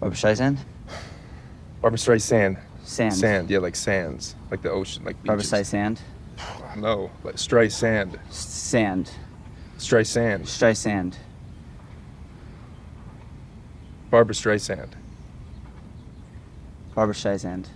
Barbara Streisand? Barbara Streisand. Sand. Sand, yeah, like sands, like the ocean, like Barbara beaches. Streisand? No, like Streisand. Sand. Streisand. Streisand. Barbara Streisand. Barbara Streisand.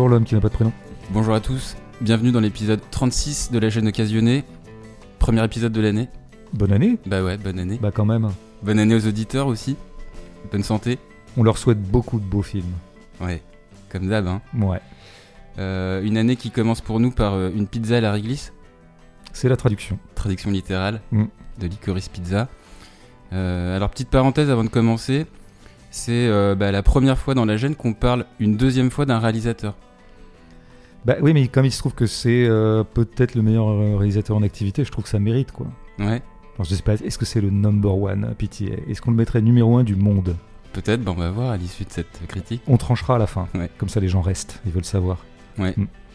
Bonjour l'homme qui n'a pas de prénom. Bonjour à tous. Bienvenue dans l'épisode 36 de la chaîne occasionnée. Premier épisode de l'année. Bonne année Bah ouais, bonne année. Bah quand même. Bonne année aux auditeurs aussi. Bonne santé. On leur souhaite beaucoup de beaux films. Ouais, comme d'hab. Hein. Ouais. Euh, une année qui commence pour nous par euh, une pizza à la réglisse, C'est la traduction. traduction littérale Mm. de Licorice Pizza. Euh, alors petite parenthèse avant de commencer, c'est bah, la première fois dans la gêne qu'on parle une deuxième fois d'un réalisateur. Bah oui, mais comme il se trouve que c'est euh, peut-être le meilleur euh, réalisateur en activité, je trouve que ça mérite quoi. Ouais, Alors, je sais pas, est-ce que c'est le number one PTA Est-ce qu'on le mettrait numéro un du monde? Peut-être, bah, on va voir à l'issue de cette critique. On tranchera à la fin. Ouais. Comme ça les gens restent, ils veulent savoir.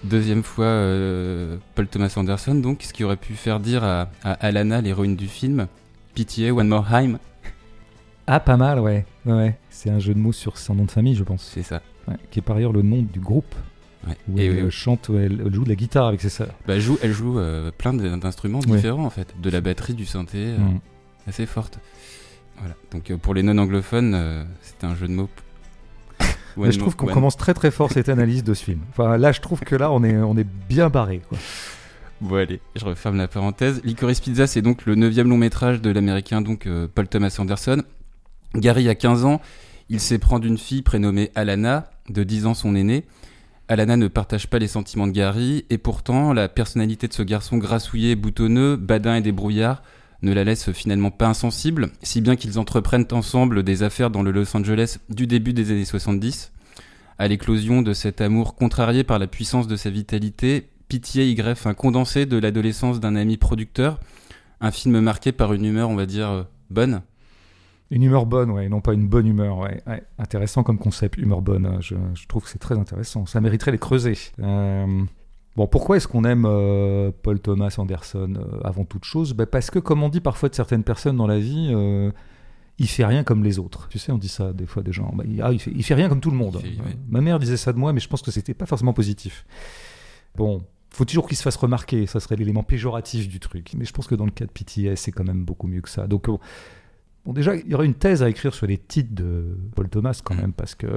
Deuxième fois, euh, Paul Thomas Anderson, donc, ce qui aurait pu faire dire à, à Alana, l'héroïne du film, Pitié, One More Time, Ah pas mal, ouais. Ouais, ouais. C'est un jeu de mots sur son nom de famille, je pense. c'est ça. Ouais. Qui est par ailleurs le nom du groupe. Ouais. Où Et elle euh, chante, elle, elle joue de la guitare avec ses sœurs. bah, elle joue, elle joue euh, plein d'instruments Ouais. différents, en fait, de la batterie, du synthé, euh, Mm. assez forte. Voilà. Donc, euh, pour les non-anglophones, euh, c'était un jeu de mots. Mais je trouve qu'on commence très très fort cette analyse de ce film. Enfin là, je trouve que là, on est, on est bien barré. Bon allez, je referme la parenthèse. Licorice Pizza, c'est donc le neuvième long métrage de l'américain donc Paul Thomas Anderson. Gary a 15 ans, il s'éprend d'une fille prénommée Alana, de 10 ans son aînée. Alana ne partage pas les sentiments de Gary, et pourtant la personnalité de ce garçon grassouillé, boutonneux, badin et débrouillard ne la laisse finalement pas insensible, si bien qu'ils entreprennent ensemble des affaires dans le Los Angeles du début des années 70. À l'éclosion de cet amour contrarié par la puissance de sa vitalité, Pitié y greffe un condensé de l'adolescence d'un ami producteur, un film marqué par une humeur, on va dire, euh, bonne. Une humeur bonne, ouais, non pas une bonne humeur. Ouais, ouais. Intéressant comme concept, humeur bonne. hein. Je, je trouve que c'est très intéressant. Ça mériterait les creuser. Euh, Bon, pourquoi est-ce qu'on aime euh, Paul Thomas Anderson euh, avant toute chose? Ben, Parce que, comme on dit parfois de certaines personnes dans la vie, il fait rien comme les autres. Tu sais, on dit ça des fois des gens. Ben, il, ah, il, fait, il fait rien comme tout le monde. Il fait- ouais. Ma mère disait ça de moi, mais je pense que c'était pas forcément positif. Bon, faut toujours qu'il se fasse remarquer. Ça serait l'élément péjoratif du truc. Mais je pense que dans le cas de PTS, c'est quand même beaucoup mieux que ça. Donc, bon, déjà, il y aurait une thèse à écrire sur les titres de Paul Thomas quand Mm. même, parce que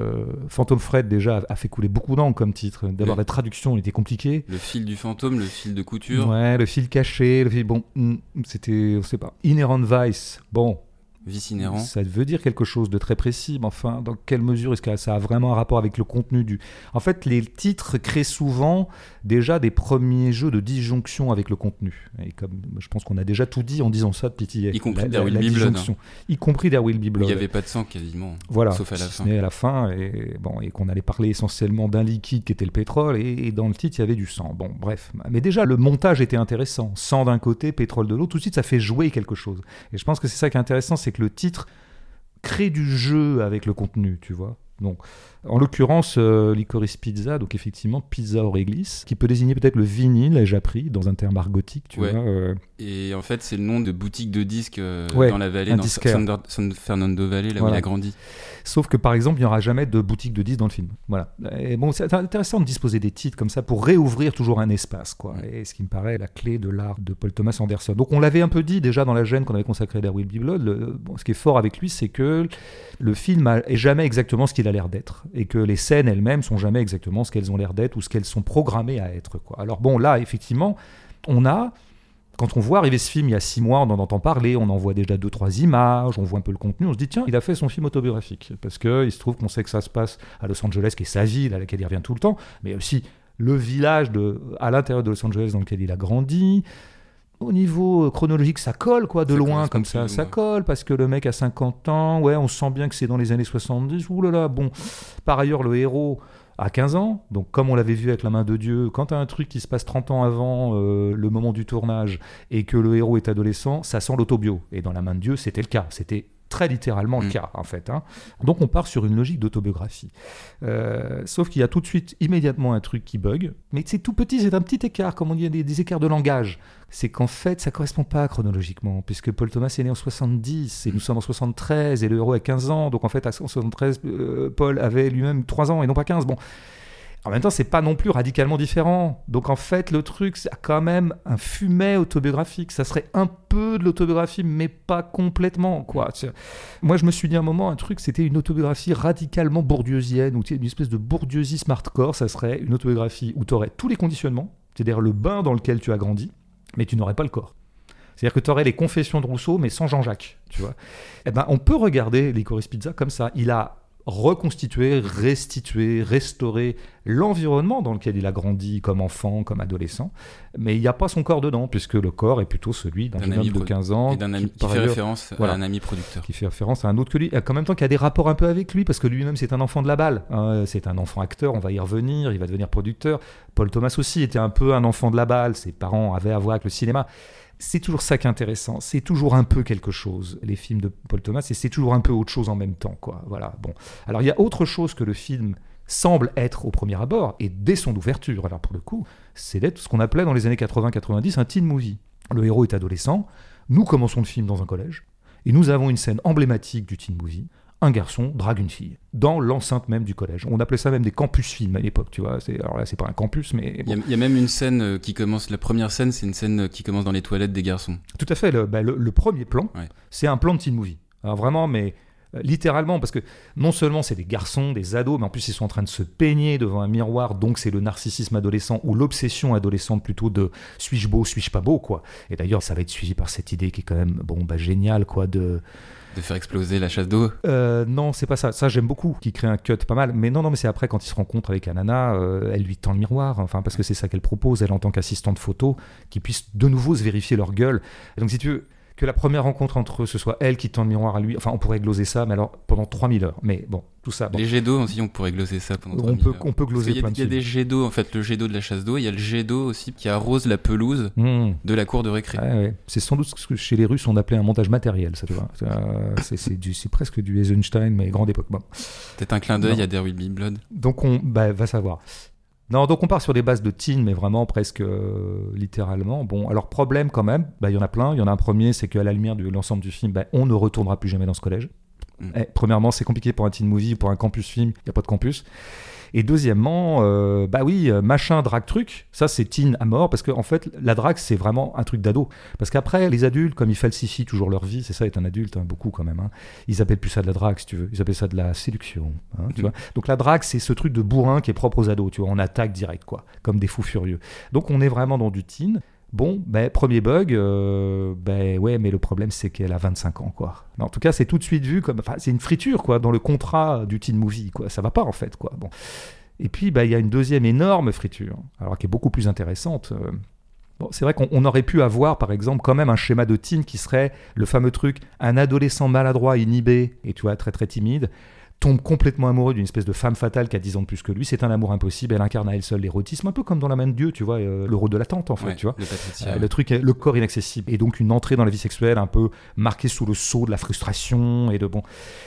Phantom Fred déjà a- fait couler beaucoup d'encre comme titre. D'abord, la traduction était compliquée. Le fil du fantôme, le fil de couture, Ouais, le fil caché, le fil. Bon, mm, c'était, on sait pas. Inherent Vice, bon, vice inhérent. ça veut dire quelque chose de très précis, mais enfin, dans quelle mesure est-ce que ça a vraiment un rapport avec le contenu du. En fait, les titres créent souvent déjà des premiers jeux de disjonction avec le contenu. Et comme je pense qu'on a déjà tout dit en disant ça de PTA. Y compris There Will Be Blood. Y compris There Will Be il n'y avait pas de sang quasiment, Voilà, sauf la fin. à la fin, et, bon, et qu'on allait parler essentiellement d'un liquide qui était le pétrole, et, et dans le titre, il y avait du sang. Bon, bref. Mais déjà, le montage était intéressant. Sang d'un côté, pétrole de l'autre, tout de suite, ça fait jouer quelque chose. Et je pense que c'est ça qui est intéressant, c'est que le titre crée du jeu avec le contenu, tu vois. Donc, en l'occurrence, euh, Licorice Pizza, donc effectivement, pizza au réglisse, qui peut désigner peut-être le vinyle, ai-je appris, dans un terme argotique, tu Ouais. vois. euh, Et en fait, c'est le nom de boutique de disques euh, Ouais, dans la vallée, dans. San, San Fernando Valley, là où Voilà. il a grandi. Sauf que par exemple, il n'y aura jamais de boutique de disques dans le film. Voilà. Et bon, c'est intéressant de disposer des titres comme ça pour réouvrir toujours un espace, quoi. Et ce qui me paraît la clé de l'art de Paul Thomas Anderson. Donc on l'avait un peu dit déjà dans la gêne qu'on avait consacrée à There Will Be Blood. Le- bon, ce qui est fort avec lui, c'est que le film a- est jamais exactement ce qu'il a l'air d'être et que les scènes elles-mêmes sont jamais exactement ce qu'elles ont l'air d'être ou ce qu'elles sont programmées à être. Alors bon, là, effectivement, on a quand on voit arriver ce film il y a six mois, on en entend parler, on en voit déjà deux, trois images, on voit un peu le contenu, on se dit tiens, il a fait son film autobiographique. Parce qu'il se trouve qu'on sait que ça se passe à Los Angeles, qui est sa ville, à laquelle il revient tout le temps, mais aussi le village à l'intérieur de Los Angeles dans lequel il a grandi. Au niveau euh, chronologique, ça colle, quoi, de Ça loin, comme ça, ça colle, parce que le mec a 50 ans, ouais, on sent bien que c'est dans les années 70, ouh là là, bon. Par ailleurs, le héros à 15 ans. Donc, comme on l'avait vu avec La main de Dieu, quand tu un truc qui se passe 30 ans avant euh, le moment du tournage et que le héros est adolescent, ça sent l'autobio. Et dans La main de Dieu, c'était le cas. C'était très littéralement le Mm. cas, en fait. hein. Donc, on part sur une logique d'autobiographie. Euh, sauf qu'il y a tout de suite, immédiatement, un truc qui bug. Mais c'est tout petit, c'est un petit écart, comme on dit, des, des écarts de langage. C'est qu'en fait, ça correspond pas chronologiquement, puisque Paul Thomas est né en 70 et nous sommes en 73 et le héros a 15 ans. Donc en fait, à 73, euh, Paul avait lui-même 3 ans et non pas 15. Bon. En même temps, c'est pas non plus radicalement différent. Donc en fait, le truc, c'est quand même un fumet autobiographique. Ça serait un peu de l'autobiographie, mais pas complètement, quoi. Moi, je me suis dit à un moment, un truc, c'était une autobiographie radicalement bourdieusienne, ou une espèce de bourdieusisme hardcore. Ça serait une autobiographie où tu aurais tous les conditionnements, c'est-à-dire le bain dans lequel tu as grandi, mais tu n'aurais pas le corps. C'est-à-dire que tu aurais les confessions de Rousseau, mais sans Jean-Jacques, tu vois. Eh ben, on peut regarder Licorice Pizza comme ça. Il a reconstitué, restitué, restauré l'environnement dans lequel il a grandi comme enfant, comme adolescent, mais il n'y a pas son corps dedans, puisque le corps est plutôt celui d'un homme ami de pro- 15 ans Et d'un ami qui, fait ailleurs, référence voilà. à un ami producteur. qui fait référence à un autre que lui, et en même temps qui a des rapports un peu avec lui, parce que lui-même c'est un enfant de la balle. hein. c'est un enfant acteur, on va y revenir, il va devenir producteur. Paul Thomas aussi était un peu un enfant de la balle, ses parents avaient à voir avec le cinéma. C'est toujours ça qui est intéressant, c'est toujours un peu quelque chose, les films de Paul Thomas, et c'est toujours un peu autre chose en même temps. quoi. Voilà. Bon. Alors il y a autre chose que le film semble être au premier abord, et dès son ouverture, alors pour le coup, c'est d'être ce qu'on appelait dans les années 80-90 un teen movie. Le héros est adolescent, nous commençons le film dans un collège, et nous avons une scène emblématique du teen movie. Un garçon drague une fille dans l'enceinte même du collège. On appelait ça même des campus films à l'époque, tu vois. Alors là, c'est pas un campus, mais Il bon. y, a, il y a même une scène euh, qui commence, la première scène, c'est une scène euh, qui commence dans les toilettes des garçons. tout à fait. Le, bah, le- le premier plan, Ouais. c'est un plan de teen movie. Alors vraiment, mais euh, littéralement, parce que non seulement c'est des garçons, des ados, mais en plus ils sont en train de se peigner devant un miroir, donc c'est le narcissisme adolescent ou l'obsession adolescente plutôt de suis-je beau, suis-je pas beau, quoi. Et d'ailleurs, ça va être suivi par cette idée qui est quand même, bon, bah, géniale, quoi, de De faire exploser la chasse d'eau. Euh, non, c'est pas ça. Ça, j'aime beaucoup, qui crée un cut pas mal. Mais non, non, mais c'est après quand il se rencontre avec Anana, euh, elle lui tend le miroir, enfin, parce que c'est ça qu'elle propose, elle en tant qu'assistante photo, qui puisse de nouveau se vérifier leur gueule. Et donc, si tu veux, que la première rencontre entre eux, ce soit elle qui tend le miroir à lui, enfin, on pourrait gloser ça, mais alors pendant 3000 heures. Mais bon, tout ça. bon. Les jets d'eau aussi, on pourrait gloser ça pendant on 3000 peut, heures. on peut gloser y a, il y a des jets d'eau, en fait, le jet d'eau de la chasse d'eau, il y a le jet d'eau aussi qui arrose la pelouse Mmh. de la cour de récré. Ouais. C'est sans doute ce que chez les Russes on appelait un montage matériel, ça tu vois. Euh, c'est, presque du Eisenstein, mais grande époque. Bon. Peut-être un clin d'œil à Be Blood. Donc on bah, va savoir. Non, donc on part sur des bases de teen, mais vraiment presque euh, littéralement. Bon, alors problème quand même, bah, il y en a plein. Il y en a un premier, c'est qu'à la lumière de l'ensemble du film, bah, on ne retournera plus jamais dans ce collège. Mm. Eh, premièrement, c'est compliqué pour un teen movie, pour un campus film, il n'y a pas de campus. Et deuxièmement, euh, bah oui, euh, machin, drague, truc, ça c'est teen à mort, parce qu'en en fait, la drague, c'est vraiment un truc d'ado. Parce qu'après, les adultes, comme ils falsifient toujours leur vie, c'est ça être un adulte, hein, beaucoup quand même, hein, ils appellent plus ça de la drague, si tu veux, ils appellent ça de la séduction. hein, tu Mhm. vois. Donc la drague, c'est ce truc de bourrin qui est propre aux ados, tu vois, on attaque direct, quoi, comme des fous furieux. Donc on est vraiment dans du teen. Bon, ben, premier bug, euh, ben ouais, mais le problème c'est qu'elle a 25 ans, quoi. En tout cas, c'est tout de suite vu comme, enfin, c'est une friture, quoi, dans le contrat du teen movie, quoi. Ça va pas en fait, quoi. Bon. Et puis, ben, il y a une deuxième énorme friture, alors qui est beaucoup plus intéressante. euh. Bon, c'est vrai qu'on on aurait pu avoir, par exemple, quand même un schéma de teen qui serait le fameux truc, un adolescent maladroit, inhibé, et tu vois, très très timide, tombe complètement amoureux d'une espèce de femme fatale qui a 10 ans de plus que lui. C'est un amour impossible. Elle incarne à elle seule l'érotisme, un peu comme dans La main de Dieu, tu vois, euh, le rôle de la tante, en fait, Ouais, tu vois. Euh, le truc, le corps inaccessible, et donc une entrée dans la vie sexuelle un peu marquée sous le sceau de la frustration et de bon.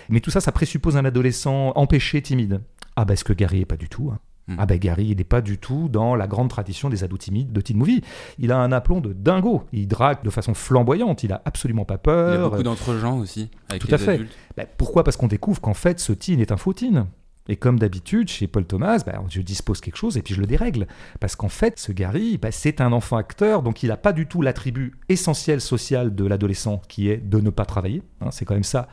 Mais tout ça, ça présuppose un adolescent empêché, timide. Ah bah, ce que Gary est pas du tout. hein? Mm. Ah bah Gary, il n'est pas du tout dans la grande tradition des ados timides de teen movie. Il a un aplomb de dingo. Il drague de façon flamboyante. Il a absolument pas Il y a peur. beaucoup d'entre-gens aussi, avec Tout les à fait. Bah, pourquoi? Parce qu'on découvre qu'en fait, ce teen est un faux teen. Et comme d'habitude, chez Paul Thomas, bah, je dispose quelque chose et puis je le dérègle. Parce qu'en fait, ce Gary, bah, c'est un enfant acteur, donc il n'a pas du tout l'attribut essentiel social de l'adolescent qui est de ne pas travailler. Hein, c'est quand même ça.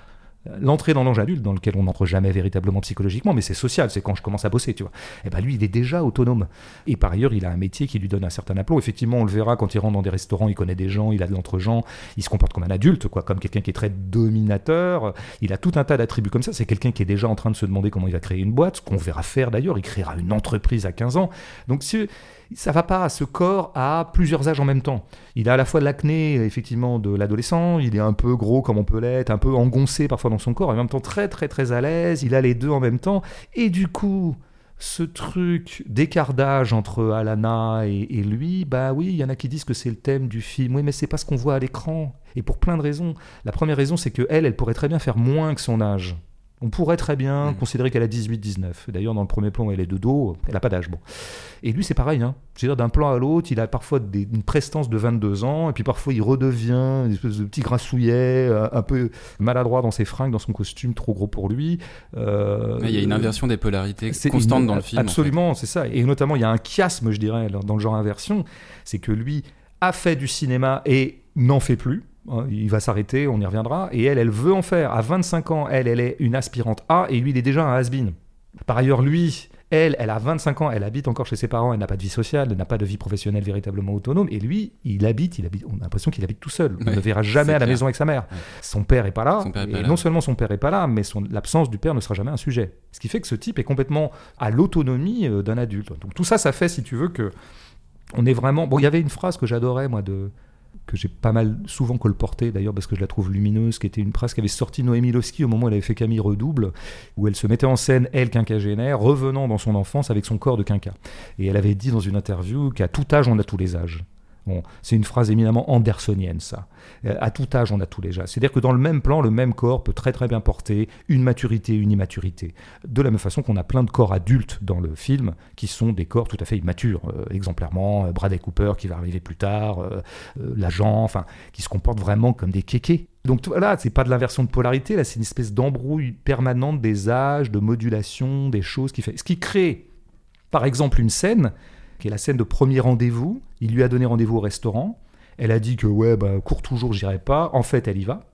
L'entrée dans l'ange adulte, dans lequel on n'entre jamais véritablement psychologiquement, mais c'est social, c'est quand je commence à bosser, tu vois. Et ben lui, il est déjà autonome. Et par ailleurs, il a un métier qui lui donne un certain aplomb. Effectivement, on le verra quand il rentre dans des restaurants, il connaît des gens, il a de l'entre-gens, il se comporte comme un adulte, quoi, comme quelqu'un qui est très dominateur. Il a tout un tas d'attributs comme ça. C'est quelqu'un qui est déjà en train de se demander comment il va créer une boîte, ce qu'on verra faire d'ailleurs. Il créera une entreprise à 15 ans. Donc si- ça va pas. Ce corps a plusieurs âges en même temps. Il a à la fois l'acné, effectivement, de l'adolescent. Il est un peu gros comme on peut l'être, un peu engoncé parfois dans son corps, et en même temps très très très à l'aise. Il a les deux en même temps. Et du coup, ce truc d'écart d'âge entre Alana et, et lui, bah oui, il y en a qui disent que c'est le thème du film. Oui, mais c'est pas ce qu'on voit à l'écran. Et pour plein de raisons. La première raison, c'est que elle, elle pourrait très bien faire moins que son âge. On pourrait très bien Mhm. considérer qu'elle a 18-19. D'ailleurs, dans le premier plan elle est de dos, elle n'a pas d'âge. Bon. Et lui, c'est pareil. Hein. C'est-à-dire, d'un plan à l'autre, il a parfois des- une prestance de 22 ans, et puis parfois il redevient une espèce de petit grassouillet, euh, un peu maladroit dans ses fringues, dans son costume trop gros pour lui. Euh, Il y a une inversion des polarités c'est constante une- dans le film. en fait. Absolument, c'est ça. Et notamment, il y a un chiasme, je dirais, dans le genre inversion. C'est que lui a fait du cinéma et n'en fait plus. Il va s'arrêter, on y reviendra. Et elle, elle veut en faire. À 25 ans, elle, elle est une aspirante A et lui, il est déjà un has-been. Par ailleurs, lui, elle, elle a 25 ans, elle habite encore chez ses parents, elle n'a pas de vie sociale, elle n'a pas de vie professionnelle véritablement autonome. Et lui, il habite, il habite on a l'impression qu'il habite tout seul. On Ouais, ne verra jamais à la clair. maison avec sa mère. Ouais. Son père est pas là. Est et pas là. non seulement son père est pas là, mais l'absence du père ne sera jamais un sujet. Ce qui fait que ce type est complètement à l'autonomie euh, d'un adulte. Donc tout ça, ça fait, si tu veux, que on est vraiment. Bon, il y avait une phrase que j'adorais, moi, de que j'ai pas mal souvent colportée d'ailleurs parce que je la trouve lumineuse, qui était une phrase qu'avait sortie Noémie Lowski au moment où elle avait fait Camille Redouble, où elle se mettait en scène, elle, quinquagénaire, revenant dans son enfance avec son corps de quinca. Et elle avait dit dans une interview qu'à tout âge, on a tous les âges. C'est une phrase éminemment andersonienne, ça. Euh, À tout âge, on a tous les âges. C'est-à-dire que dans le même plan, le même corps peut très très bien porter une maturité, une immaturité. De la même façon qu'on a plein de corps adultes dans le film qui sont des corps tout à fait immatures. Euh, exemplairement, euh, Bradley Cooper qui va arriver plus tard, l'agent, enfin, qui se comportent vraiment comme des kékés. Donc voilà, c'est pas de l'inversion de polarité, là, c'est une espèce d'embrouille permanente des âges, de modulation, des choses qui fait. Ce qui crée, par exemple, une scène qui est la scène de premier rendez-vous. Il lui a donné rendez-vous au restaurant. Elle a dit que ouais, bah, cours toujours, j'irai pas. En fait, elle y va.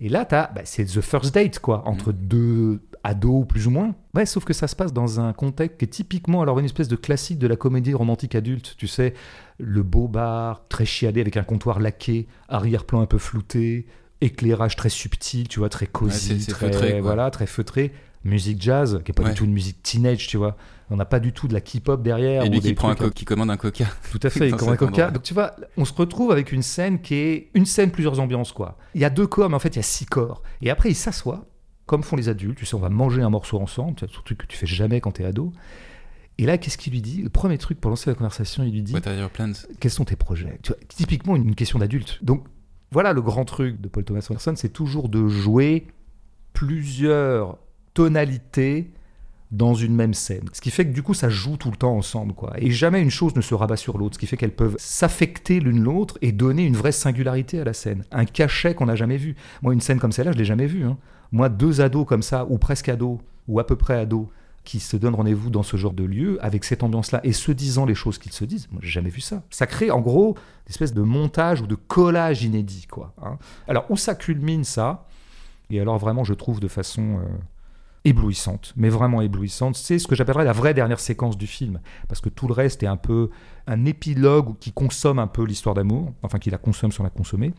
Et là, t'as, bah, c'est the first date, quoi, entre deux ados, plus ou moins. Ouais, sauf que ça se passe dans un contexte qui est typiquement, alors, une espèce de classique de la comédie romantique adulte. Tu sais, le beau bar, très chiadé, avec un comptoir laqué, arrière-plan un peu flouté, éclairage très subtil, tu vois, très cosy, Ouais, très, feutré, voilà, très feutré. Musique jazz, qui est pas Ouais. du tout une musique teenage, tu vois. On n'a pas du tout de la K-pop derrière. Et lui qui, prend un co- qui commande un coca. tout à fait, il commande un coca. endroit. Donc tu vois, on se retrouve avec une scène qui est une scène, plusieurs ambiances, quoi. Il y a deux corps, mais en fait, il y a six corps. Et après, il s'assoit, comme font les adultes. Tu sais, on va manger un morceau ensemble, c'est un truc que tu fais jamais quand t'es ado. Et là, qu'est-ce qu'il lui dit? Le premier truc pour lancer la conversation, il lui dit What are your plans Quels sont tes projets? Tu vois, Typiquement une question d'adulte. Donc voilà le grand truc de Paul Thomas Anderson, c'est toujours de jouer plusieurs tonalités dans une même scène. Ce qui fait que du coup ça joue tout le temps ensemble quoi. Et jamais une chose ne se rabat sur l'autre, ce qui fait qu'elles peuvent s'affecter l'une l'autre et donner une vraie singularité à la scène, un cachet qu'on n'a jamais vu. Moi une scène comme celle-là, je l'ai jamais vue. hein. Moi deux ados comme ça ou presque ados ou à peu près ados qui se donnent rendez-vous dans ce genre de lieu avec cette ambiance-là et se disant les choses qu'ils se disent. Moi, j'ai jamais vu ça. Ça crée en gros une espèce de montage ou de collage inédit, quoi. hein. Alors où ça culmine ça? Et alors vraiment, je trouve de façon euh, éblouissante, mais vraiment éblouissante. C'est ce que j'appellerais la vraie dernière séquence du film, parce que tout le reste est un peu un épilogue qui consomme un peu l'histoire d'amour, enfin qui la consomme sans la consommer.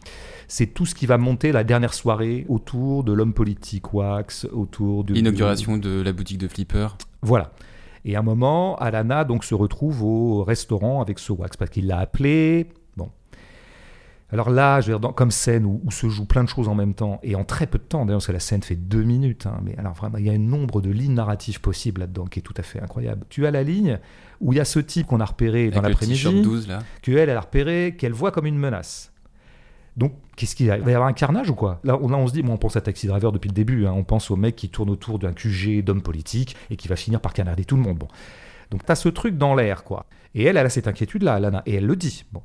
C'est tout ce qui va monter la dernière soirée autour de l'homme politique Wax, autour de L'inauguration de la boutique de Flipper. voilà. Et à un moment, Alana donc se retrouve au restaurant avec ce wax parce qu'il l'a appelé. Alors là, je veux dire, dans- comme scène où, où se jouent plein de choses en même temps et en très peu de temps. D'ailleurs, parce que la scène fait deux minutes. hein, mais alors vraiment, il y a un nombre de lignes narratives possibles là-dedans qui est tout à fait incroyable. Tu as la ligne où il y a ce type qu'on a repéré dans Avec l'après-midi 12 là. qu'elle, elle a repéré, qu'elle voit comme une menace. Donc, qu'est-ce qu'il y a? Il va y avoir un carnage ou quoi? Là on, là, on se dit, moi, on pense à Taxi Driver depuis le début. hein. on pense au mec qui tourne autour d'un QG d'homme politique et qui va finir par canarder tout le monde. Bon. Donc, tu as ce truc dans l'air, quoi. Et elle, elle a cette inquiétude-là, Lana, et elle le dit. Bon.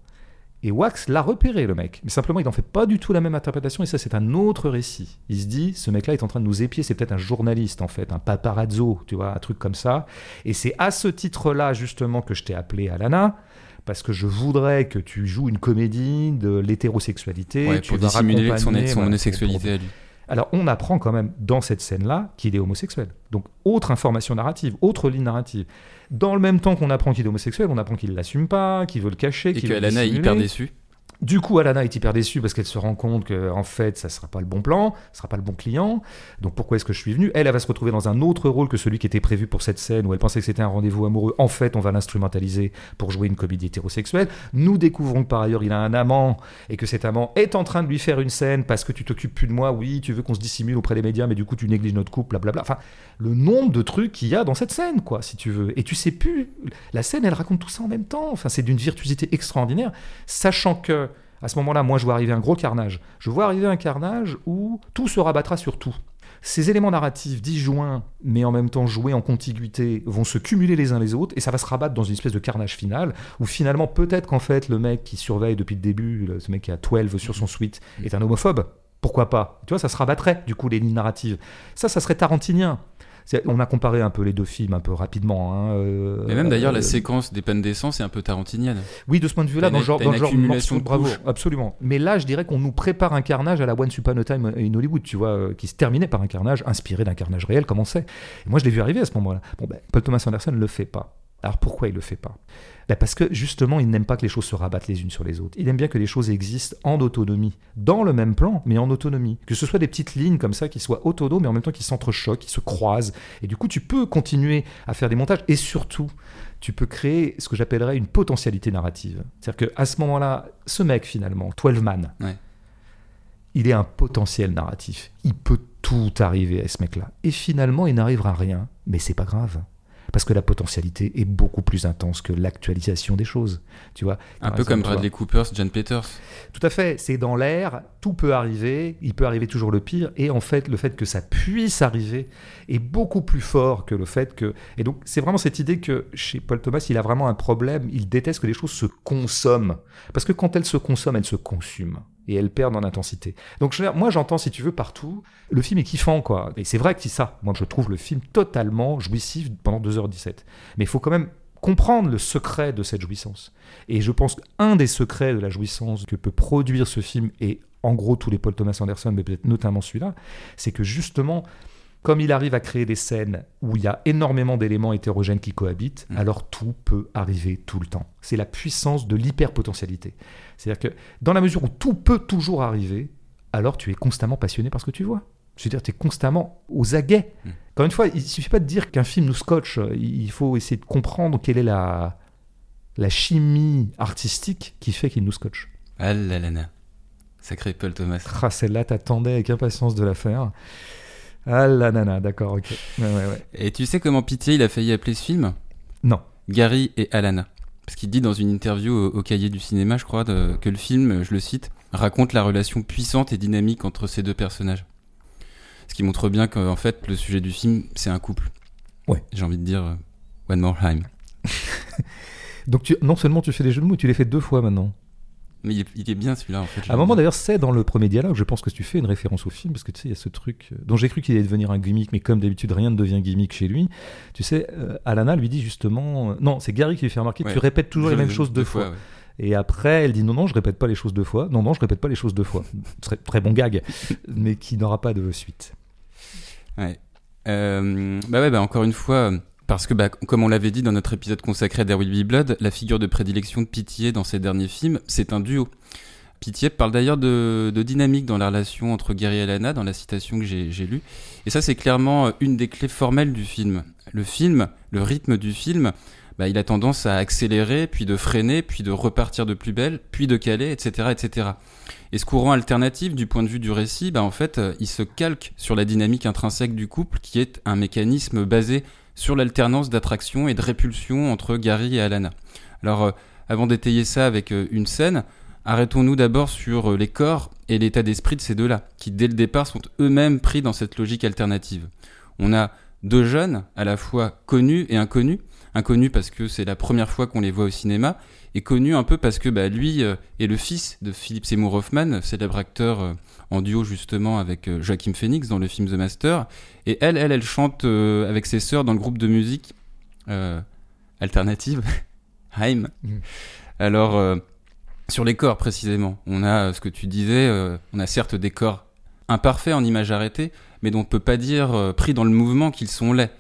Et Wax l'a repéré, le mec. Mais simplement, il n'en fait pas du tout la même interprétation, et ça, c'est un autre récit. Il se dit, ce mec-là est en train de nous épier, c'est peut-être un journaliste, en fait, un paparazzo, tu vois, un truc comme ça. Et c'est à ce titre-là, justement, que je t'ai appelé Alana, parce que je voudrais que tu joues une comédie de l'hétérosexualité. Ouais, pour dissimuler son, son voilà, homosexualité à lui. alors, on apprend quand même dans cette scène-là qu'il est homosexuel. Donc, autre information narrative, autre ligne narrative. Dans le même temps qu'on apprend qu'il est homosexuel, on apprend qu'il l'assume pas, qu'il veut le cacher, Et qu'il veut le Alana est hyper déçue. Du coup, Alana est hyper déçue parce qu'elle se rend compte que en fait, ça sera pas le bon plan, ça sera pas le bon client. Donc pourquoi est-ce que je suis venu Elle, elle va se retrouver dans un autre rôle que celui qui était prévu pour cette scène où elle pensait que c'était un rendez-vous amoureux. En fait, on va l'instrumentaliser pour jouer une comédie hétérosexuelle. Nous découvrons que par ailleurs, il a un amant et que cet amant est en train de lui faire une scène parce que tu t'occupes plus de moi. Oui, tu veux qu'on se dissimule auprès des médias, mais du coup, tu négliges notre couple, blablabla. Enfin, le nombre de trucs qu'il y a dans cette scène, quoi, si tu veux. Et tu sais plus. La scène, elle raconte tout ça en même temps. Enfin, c'est d'une virtuosité extraordinaire, sachant que à ce moment-là, moi, je vois arriver un gros carnage. Je vois arriver un carnage où tout se rabattra sur tout. Ces éléments narratifs disjoints, mais en même temps joués en contiguïté, vont se cumuler les uns les autres, et ça va se rabattre dans une espèce de carnage final, où finalement, peut-être qu'en fait, le mec qui surveille depuis le début, ce mec qui a 12 sur son suite, est un homophobe. Pourquoi pas? Tu vois, ça se rabattrait, du coup, les lignes narratives. Ça, ça serait tarantinien. On a comparé un peu les deux films un peu rapidement. Hein, euh, même d'ailleurs, la euh, séquence des peines d'essence est un peu tarantinienne. Oui, de ce point de vue-là, dans, genre, dans le genre de bravo, absolument. Mais là, je dirais qu'on nous prépare un carnage à la One Upon a Time in Hollywood, tu vois, euh, qui se terminait par un carnage inspiré d'un carnage réel, comme on sait. Et moi, je l'ai vu arriver à ce moment-là. Bon, ben, Paul Thomas Anderson ne le fait pas. Alors pourquoi il le fait pas? Ben Parce que justement, il n'aime pas que les choses se rabattent les unes sur les autres. Il aime bien que les choses existent en autonomie, dans le même plan, mais en autonomie. Que ce soit des petites lignes comme ça qui soient autonomes, mais en même temps qui s'entrechoquent, qui se croisent. Et du coup, tu peux continuer à faire des montages. Et surtout, tu peux créer ce que j'appellerais une potentialité narrative. C'est-à-dire qu'à ce moment-là, ce mec finalement, 12 Man, il est un potentiel narratif. Il peut tout arriver à ce mec-là. Et finalement, il n'arrivera rien. Mais c'est pas grave parce que la potentialité est beaucoup plus intense que l'actualisation des choses. Tu vois Un peu comme Bradley Cooper, John Peters. Tout à fait. C'est dans l'air, tout peut arriver, il peut arriver toujours le pire, et en fait, le fait que ça puisse arriver est beaucoup plus fort que le fait que. Et donc, c'est vraiment cette idée que chez Paul Thomas, il a vraiment un problème. Il déteste que les choses se consomment, parce que quand elles se consomment, elles se consument et elles perdent en intensité. Donc moi j'entends si tu veux partout, le film est kiffant quoi. Et c'est vrai que c'est ça. Moi je trouve le film totalement jouissif pendant 2h17. Mais il faut quand même comprendre le secret de cette jouissance. Et je pense qu'un des secrets de la jouissance que peut produire ce film, et en gros tous les Paul Thomas Anderson, mais peut-être notamment celui-là, c'est que justement, comme il arrive à créer des scènes où il y a énormément d'éléments hétérogènes qui cohabitent, mm. alors tout peut arriver tout le temps. C'est la puissance de l'hyperpotentialité. C'est-à-dire que dans la mesure où tout peut toujours arriver, alors tu es constamment passionné par ce que tu vois. C'est-à-dire tu es constamment aux aguets. Mm. Encore une fois, il ne suffit pas de dire qu'un film nous scotche, il faut essayer de comprendre quelle est la, la chimie artistique qui fait qu'il nous scotche. Ah là là là. Sacré Paul Thomas. Ah, celle-là, t'attendais avec impatience de la faire. Ah nana, d'accord, ok. Et tu sais comment Pitié il a failli appeler ce film? Non. Gary et Alana. Parce qu'il dit dans une interview au, cahier du cinéma, je crois, que le film, je le cite, raconte la relation puissante et dynamique entre ces deux personnages. Ce qui montre bien qu'en fait, le sujet du film, c'est un couple. Ouais. J'ai envie de dire euh, One More Time. Donc tu, non seulement tu fais des jeux de mots, tu les fais deux fois maintenant. Mais il est, bien celui-là, en fait. À un moment, d'ailleurs, c'est dans le premier dialogue, je pense que tu fais une référence au film, parce que tu sais, il y a ce truc euh, dont j'ai cru qu'il allait devenir un gimmick, mais comme d'habitude, rien ne devient gimmick chez lui. Tu sais, euh, Alana lui dit justement. Euh, non, c'est Gary qui lui fait remarquer tu répètes toujours les mêmes choses deux, fois. Et après, elle dit non, non, je répète pas les choses deux fois. Non, non, je répète pas les choses deux fois. très, très bon gag, mais qui n'aura pas de suite. Ouais. bah ouais, bah encore une fois parce que, bah, comme on l'avait dit dans notre épisode consacré à There Will Blood, la figure de prédilection de Pitié dans ses derniers films, c'est un duo. Pitié parle d'ailleurs de, dynamique dans la relation entre Gary et Lana, dans la citation que j'ai lue. Et ça, c'est clairement euh, une des clés formelles du film. Le film, le rythme du film, bah, il a tendance à accélérer, puis de freiner, puis de repartir de plus belle, puis de caler, etc., etc. Et ce courant alternatif du point de vue du récit, bah, en fait, euh, il se calque sur la dynamique intrinsèque du couple, qui est un mécanisme basé sur l'alternance d'attraction et de répulsion entre Gary et Alana. Alors, euh, avant d'étayer ça avec une scène, Arrêtons-nous d'abord sur euh, les corps et l'état d'esprit de ces deux-là, qui dès le départ sont eux-mêmes pris dans cette logique alternative. On a deux jeunes, à la fois connus et inconnus. Inconnus parce que c'est la première fois qu'on les voit au cinéma, et connus un peu parce que bah, lui euh, est le fils de Philip Seymour Hoffman, célèbre acteur euh, en duo justement avec Joachim Phoenix dans le film The Master. Et elle, elle, elle chante avec ses sœurs dans le groupe de musique alternative, Haim. Mm. Alors sur les corps précisément, on a ce que tu disais, euh, on a certes des corps imparfaits en image arrêtée, mais dont on ne peut pas dire euh, pris dans le mouvement qu'ils sont laids.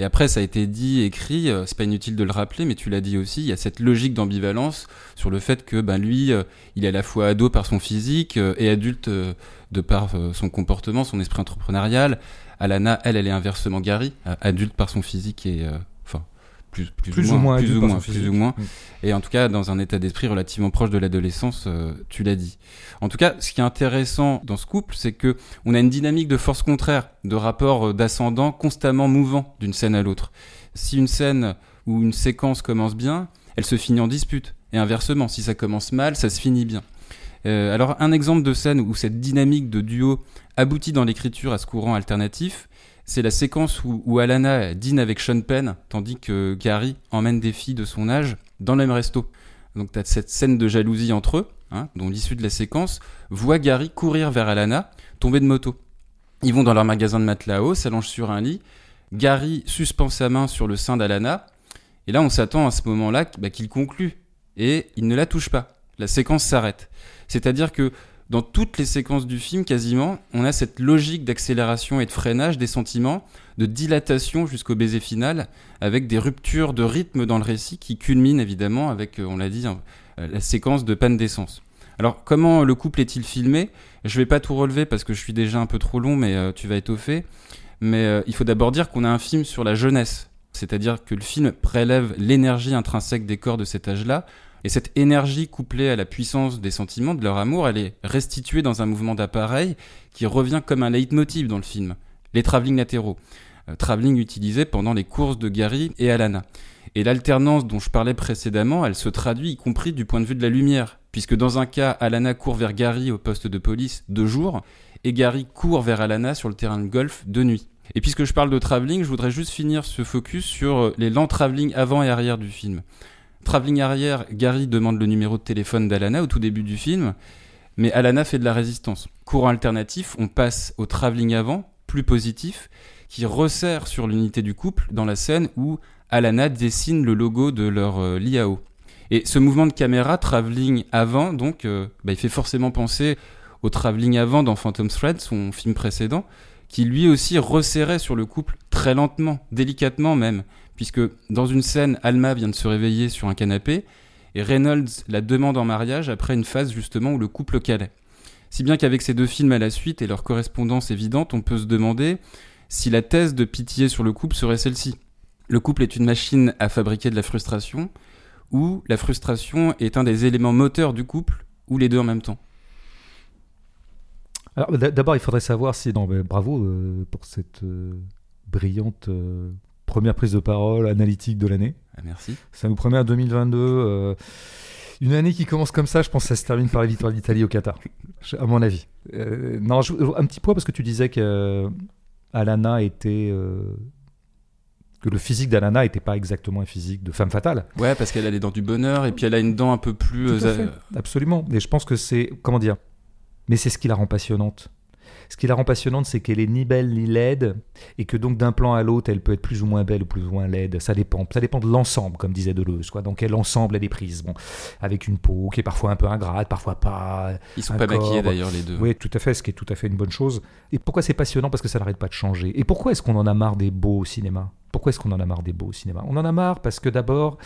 Et après, ça a été dit, écrit, euh, c'est pas inutile de le rappeler, mais tu l'as dit aussi, il y a cette logique d'ambivalence sur le fait que ben, lui, euh, il est à la fois ado par son physique euh, et adulte de par son comportement, son esprit entrepreneurial. Alana, elle, elle est inversement Gary, adulte par son physique et... plus, ou moins, plus ou moins, plus ou moins. Et en tout cas, dans un état d'esprit relativement proche de l'adolescence, euh, tu l'as dit. En tout cas, ce qui est intéressant dans ce couple, c'est que on a une dynamique de force contraire, de rapport euh, d'ascendant constamment mouvant d'une scène à l'autre. Si une scène ou une séquence commence bien, elle se finit en dispute. Et inversement, si ça commence mal, ça se finit bien. Euh, alors, un exemple de scène où cette dynamique de duo aboutit dans l'écriture à ce courant alternatif, c'est la séquence où, Alana dîne avec Sean Penn, tandis que Gary emmène des filles de son âge dans le même resto. Donc tu as cette scène de jalousie entre eux, hein, dont l'issue de la séquence voit Gary courir vers Alana, tomber de moto. Ils vont dans leur magasin de matelas s'allongent sur un lit. Gary suspend sa main sur le sein d'Alana. Et là, on s'attend à ce moment-là bah, qu'il conclue. Et il ne la touche pas. La séquence s'arrête. C'est-à-dire que dans toutes les séquences du film, quasiment, on a cette logique d'accélération et de freinage des sentiments, de dilatation jusqu'au baiser final, avec des ruptures de rythme dans le récit qui culminent évidemment avec, euh, on l'a dit, hein, euh, la séquence de panne d'essence. Alors, comment le couple est-il filmé? Je vais pas tout relever parce que je suis déjà un peu trop long, mais euh, tu vas étoffer. Mais il faut d'abord dire qu'on a un film sur la jeunesse. C'est-à-dire que le film prélève l'énergie intrinsèque des corps de cet âge-là, et cette énergie couplée à la puissance des sentiments, de leur amour, elle est restituée dans un mouvement d'appareil qui revient comme un leitmotiv dans le film. Les travelling latéraux. Euh, travelling utilisé pendant les courses de Gary et Alana. Et l'alternance dont je parlais précédemment, elle se traduit y compris du point de vue de la lumière, puisque dans un cas, Alana court vers Gary au poste de police de jour, et Gary court vers Alana sur le terrain de golf de nuit. Et puisque je parle de travelling, je voudrais juste finir ce focus sur euh, les lents travelling avant et arrière du film. Travelling arrière, Gary demande le numéro de téléphone d'Alana au tout début du film, mais Alana fait de la résistance. Courant alternatif, on passe au travelling avant, plus positif, qui resserre sur l'unité du couple dans la scène où Alana dessine le logo de leur euh, l'IAO. Et ce mouvement de caméra, travelling avant, donc, euh, bah, il fait forcément penser au travelling avant dans Phantom Thread, son film précédent, qui lui aussi resserrait sur le couple très lentement, délicatement même, puisque dans une scène, Alma vient de se réveiller sur un canapé, et Reynolds la demande en mariage après une phase justement où le couple calait. Si bien qu'avec ces deux films à la suite et leur correspondance évidente, on peut se demander si la thèse de pitié sur le couple serait celle-ci. Le couple est une machine à fabriquer de la frustration, ou la frustration est un des éléments moteurs du couple, ou les deux en même temps. Alors, d'abord, il faudrait savoir si. Non, bravo euh, pour cette euh, brillante euh, première prise de parole analytique de l'année. Ah, merci. Ça nous promet un 2022. euh, une année qui commence comme ça, je pense que ça se termine par la victoire d'Italie au Qatar, à mon avis. Euh, non, je- un petit point parce que tu disais que euh, Alana était. que le physique d'Alana n'était pas exactement un physique de femme fatale. Ouais, parce qu'elle a les dents du bonheur, et puis elle a une dent un peu plus... Tout à fait, absolument. Et je pense que c'est. Comment dire Mais c'est ce qui la rend passionnante. Ce qui la rend passionnante, c'est qu'elle est ni belle ni laide, et que donc d'un plan à l'autre, elle peut être plus ou moins belle ou plus ou moins laide. Ça dépend. Ça dépend de l'ensemble, comme disait Deleuze. Quoi. Dans quel ensemble elle est prise bon, Avec une peau qui est parfois un peu ingrate, parfois pas. Ils sont pas corps. maquillés d'ailleurs les deux. Oui, tout à fait, ce qui est tout à fait une bonne chose. Et pourquoi c'est passionnant? Parce que ça n'arrête pas de changer. Et pourquoi est-ce qu'on en a marre des beaux au cinéma? Pourquoi est-ce qu'on en a marre des beaux au cinéma? On en a marre parce que d'abord,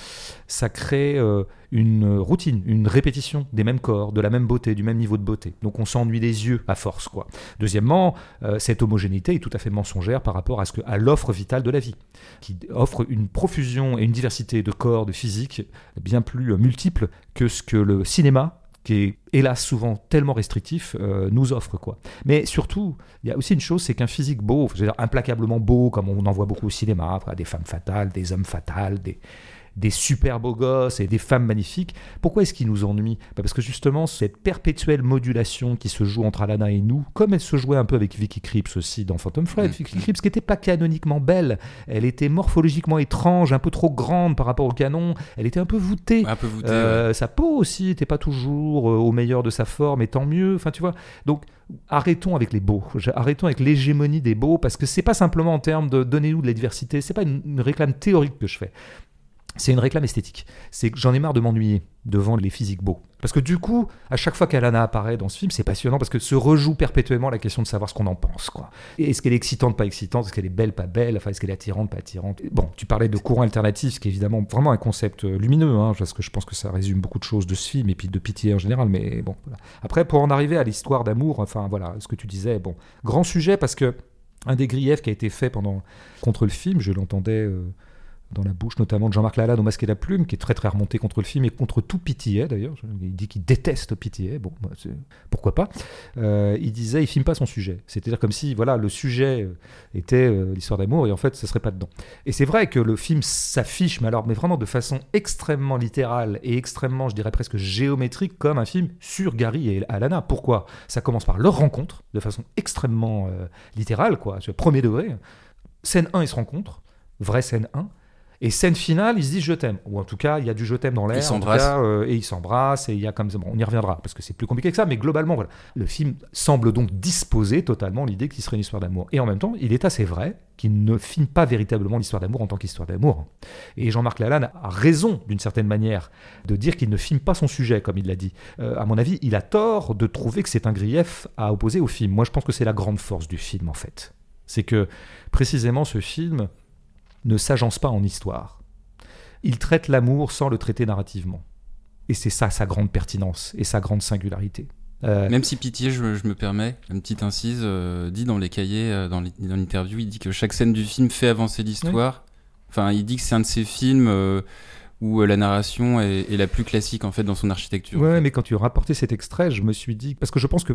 ça crée euh, une routine, une répétition des mêmes corps, de la même beauté, du même niveau de beauté. Donc on s'ennuie des yeux à force, quoi. Deuxièmement, euh, cette homogénéité est tout à fait mensongère par rapport à, ce que, à l'offre vitale de la vie, qui offre une profusion et une diversité de corps, de physique bien plus euh, multiples que ce que le cinéma qui est hélas souvent tellement restrictif, euh, nous offre quoi. Mais surtout, il y a aussi une chose, c'est qu'un physique beau, je veux dire, implacablement beau, comme on en voit beaucoup au cinéma, des femmes fatales, des hommes fatals, des, des super beaux gosses et des femmes magnifiques. Pourquoi est-ce qu'il nous ennuie Bah Parce que justement, cette perpétuelle modulation qui se joue entre Alana et nous, comme elle se jouait un peu avec Vicky Krieps aussi dans Phantom Thread, Mm. Vicky Krieps qui n'était pas canoniquement belle, elle était morphologiquement étrange, un peu trop grande par rapport au canon, elle était un peu voûtée. Un peu voûté. Euh, Sa peau aussi n'était pas toujours euh, au meilleur de sa forme, et tant mieux. Enfin, tu vois. Donc, arrêtons avec les beaux. Arrêtons avec l'hégémonie des beaux, parce que c'est pas simplement en termes de donnez-nous de la diversité. C'est pas une, une réclame théorique que je fais. C'est une réclame esthétique. C'est que j'en ai marre de m'ennuyer devant les physiques beaux. Parce que du coup, à chaque fois qu'Alana apparaît dans ce film, c'est passionnant parce que se rejoue perpétuellement la question de savoir ce qu'on en pense. Est-ce qu'elle est excitante, pas excitante? Est-ce qu'elle est belle, pas belle? Enfin, est-ce qu'elle est attirante, pas attirante? Bon, tu parlais de courant alternatif, ce qui est évidemment vraiment un concept euh, lumineux, hein, parce que je pense que ça résume beaucoup de choses de ce film et puis de pitié en général. Mais bon, voilà. Après, pour en arriver à l'histoire d'amour, enfin voilà, ce que tu disais, bon, grand sujet parce que un des griefs qui a été fait pendant contre le film, je l'entendais. euh, dans la bouche notamment de Jean-Marc Lalanne au Masque et la Plume, qui est très très remonté contre le film et contre tout PTA d'ailleurs. Il dit qu'il déteste PTA, bon, bah, pourquoi pas. Euh, il disait, il filme pas son sujet. C'est-à-dire comme si voilà le sujet euh, était euh, l'histoire d'amour et en fait ce serait pas dedans. Et c'est vrai que le film s'affiche, mais alors mais vraiment de façon extrêmement littérale et extrêmement, je dirais presque géométrique, comme un film sur Gary et Alana. Pourquoi? Ça commence par leur rencontre, de façon extrêmement euh, littérale, quoi, premier degré. Scène 1, ils se rencontrent, vraie scène 1. Et scène finale, ils se disent je t'aime. Ou en tout cas, il y a du je t'aime dans l'air. Ils s'embrassent. euh, et ils s'embrassent. Et il y a comme ça. Bon, on y reviendra parce que c'est plus compliqué que ça. Mais globalement, voilà. Le film semble donc disposer totalement l'idée qu'il serait une histoire d'amour. Et en même temps, il est assez vrai qu'il ne filme pas véritablement l'histoire d'amour en tant qu'histoire d'amour. Et Jean-Marc Lalanne a raison, d'une certaine manière, de dire qu'il ne filme pas son sujet, comme il l'a dit. Euh, à mon avis, il a tort de trouver que c'est un grief à opposer au film. Moi, je pense que c'est la grande force du film, en fait. C'est que, précisément, ce film ne s'agence pas en histoire. Il traite l'amour sans le traiter narrativement. Et c'est ça sa grande pertinence et sa grande singularité. Euh, Même si Pitié, je, je me permets, une petite incise, euh, dit dans les cahiers, euh, dans l'in- dans l'interview, il dit que chaque scène du film fait avancer l'histoire. Enfin, il dit que c'est un de ces films où la narration est, est la plus classique en fait dans son architecture. Ouais, mais quand tu rapportais cet extrait, je me suis dit parce que je pense que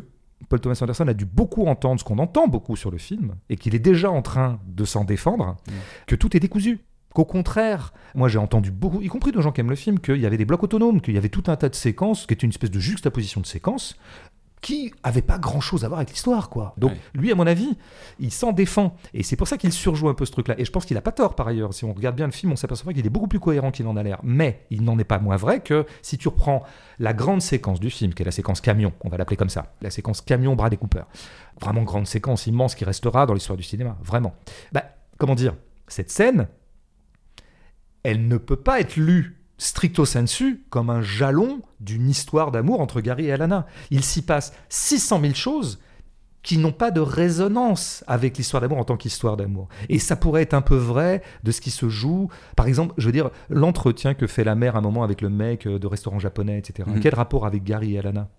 Paul Thomas Anderson a dû beaucoup entendre ce qu'on entend beaucoup sur le film et qu'il est déjà en train de s'en défendre, Mm. que tout est décousu. Qu'au contraire, moi j'ai entendu beaucoup, y compris de gens qui aiment le film, qu'il y avait des blocs autonomes, qu'il y avait tout un tas de séquences, qui était une espèce de juxtaposition de séquences, qui n'avaient pas grand chose à voir avec l'histoire, quoi. Donc Ouais. lui, à mon avis, il s'en défend. Et c'est pour ça qu'il surjoue un peu ce truc-là. Et je pense qu'il n'a pas tort par ailleurs. Si on regarde bien le film, on s'aperçoit qu'il est beaucoup plus cohérent qu'il en a l'air. Mais il n'en est pas moins vrai que si tu reprends la grande séquence du film, qui est la séquence camion, on va l'appeler comme ça, la séquence camion Bradley Cooper, vraiment grande séquence immense qui restera dans l'histoire du cinéma, vraiment. Bah, comment dire, cette scène, elle ne peut pas être lue stricto sensu comme un jalon d'une histoire d'amour entre Gary et Alana. Il s'y passe 600 000 choses qui n'ont pas de résonance avec l'histoire d'amour en tant qu'histoire d'amour. Et ça pourrait être un peu vrai de ce qui se joue. Par exemple, je veux dire, l'entretien que fait la mère à un moment avec le mec euh, de restaurant japonais, etc. Mhm. Quel rapport avec Gary et Alana?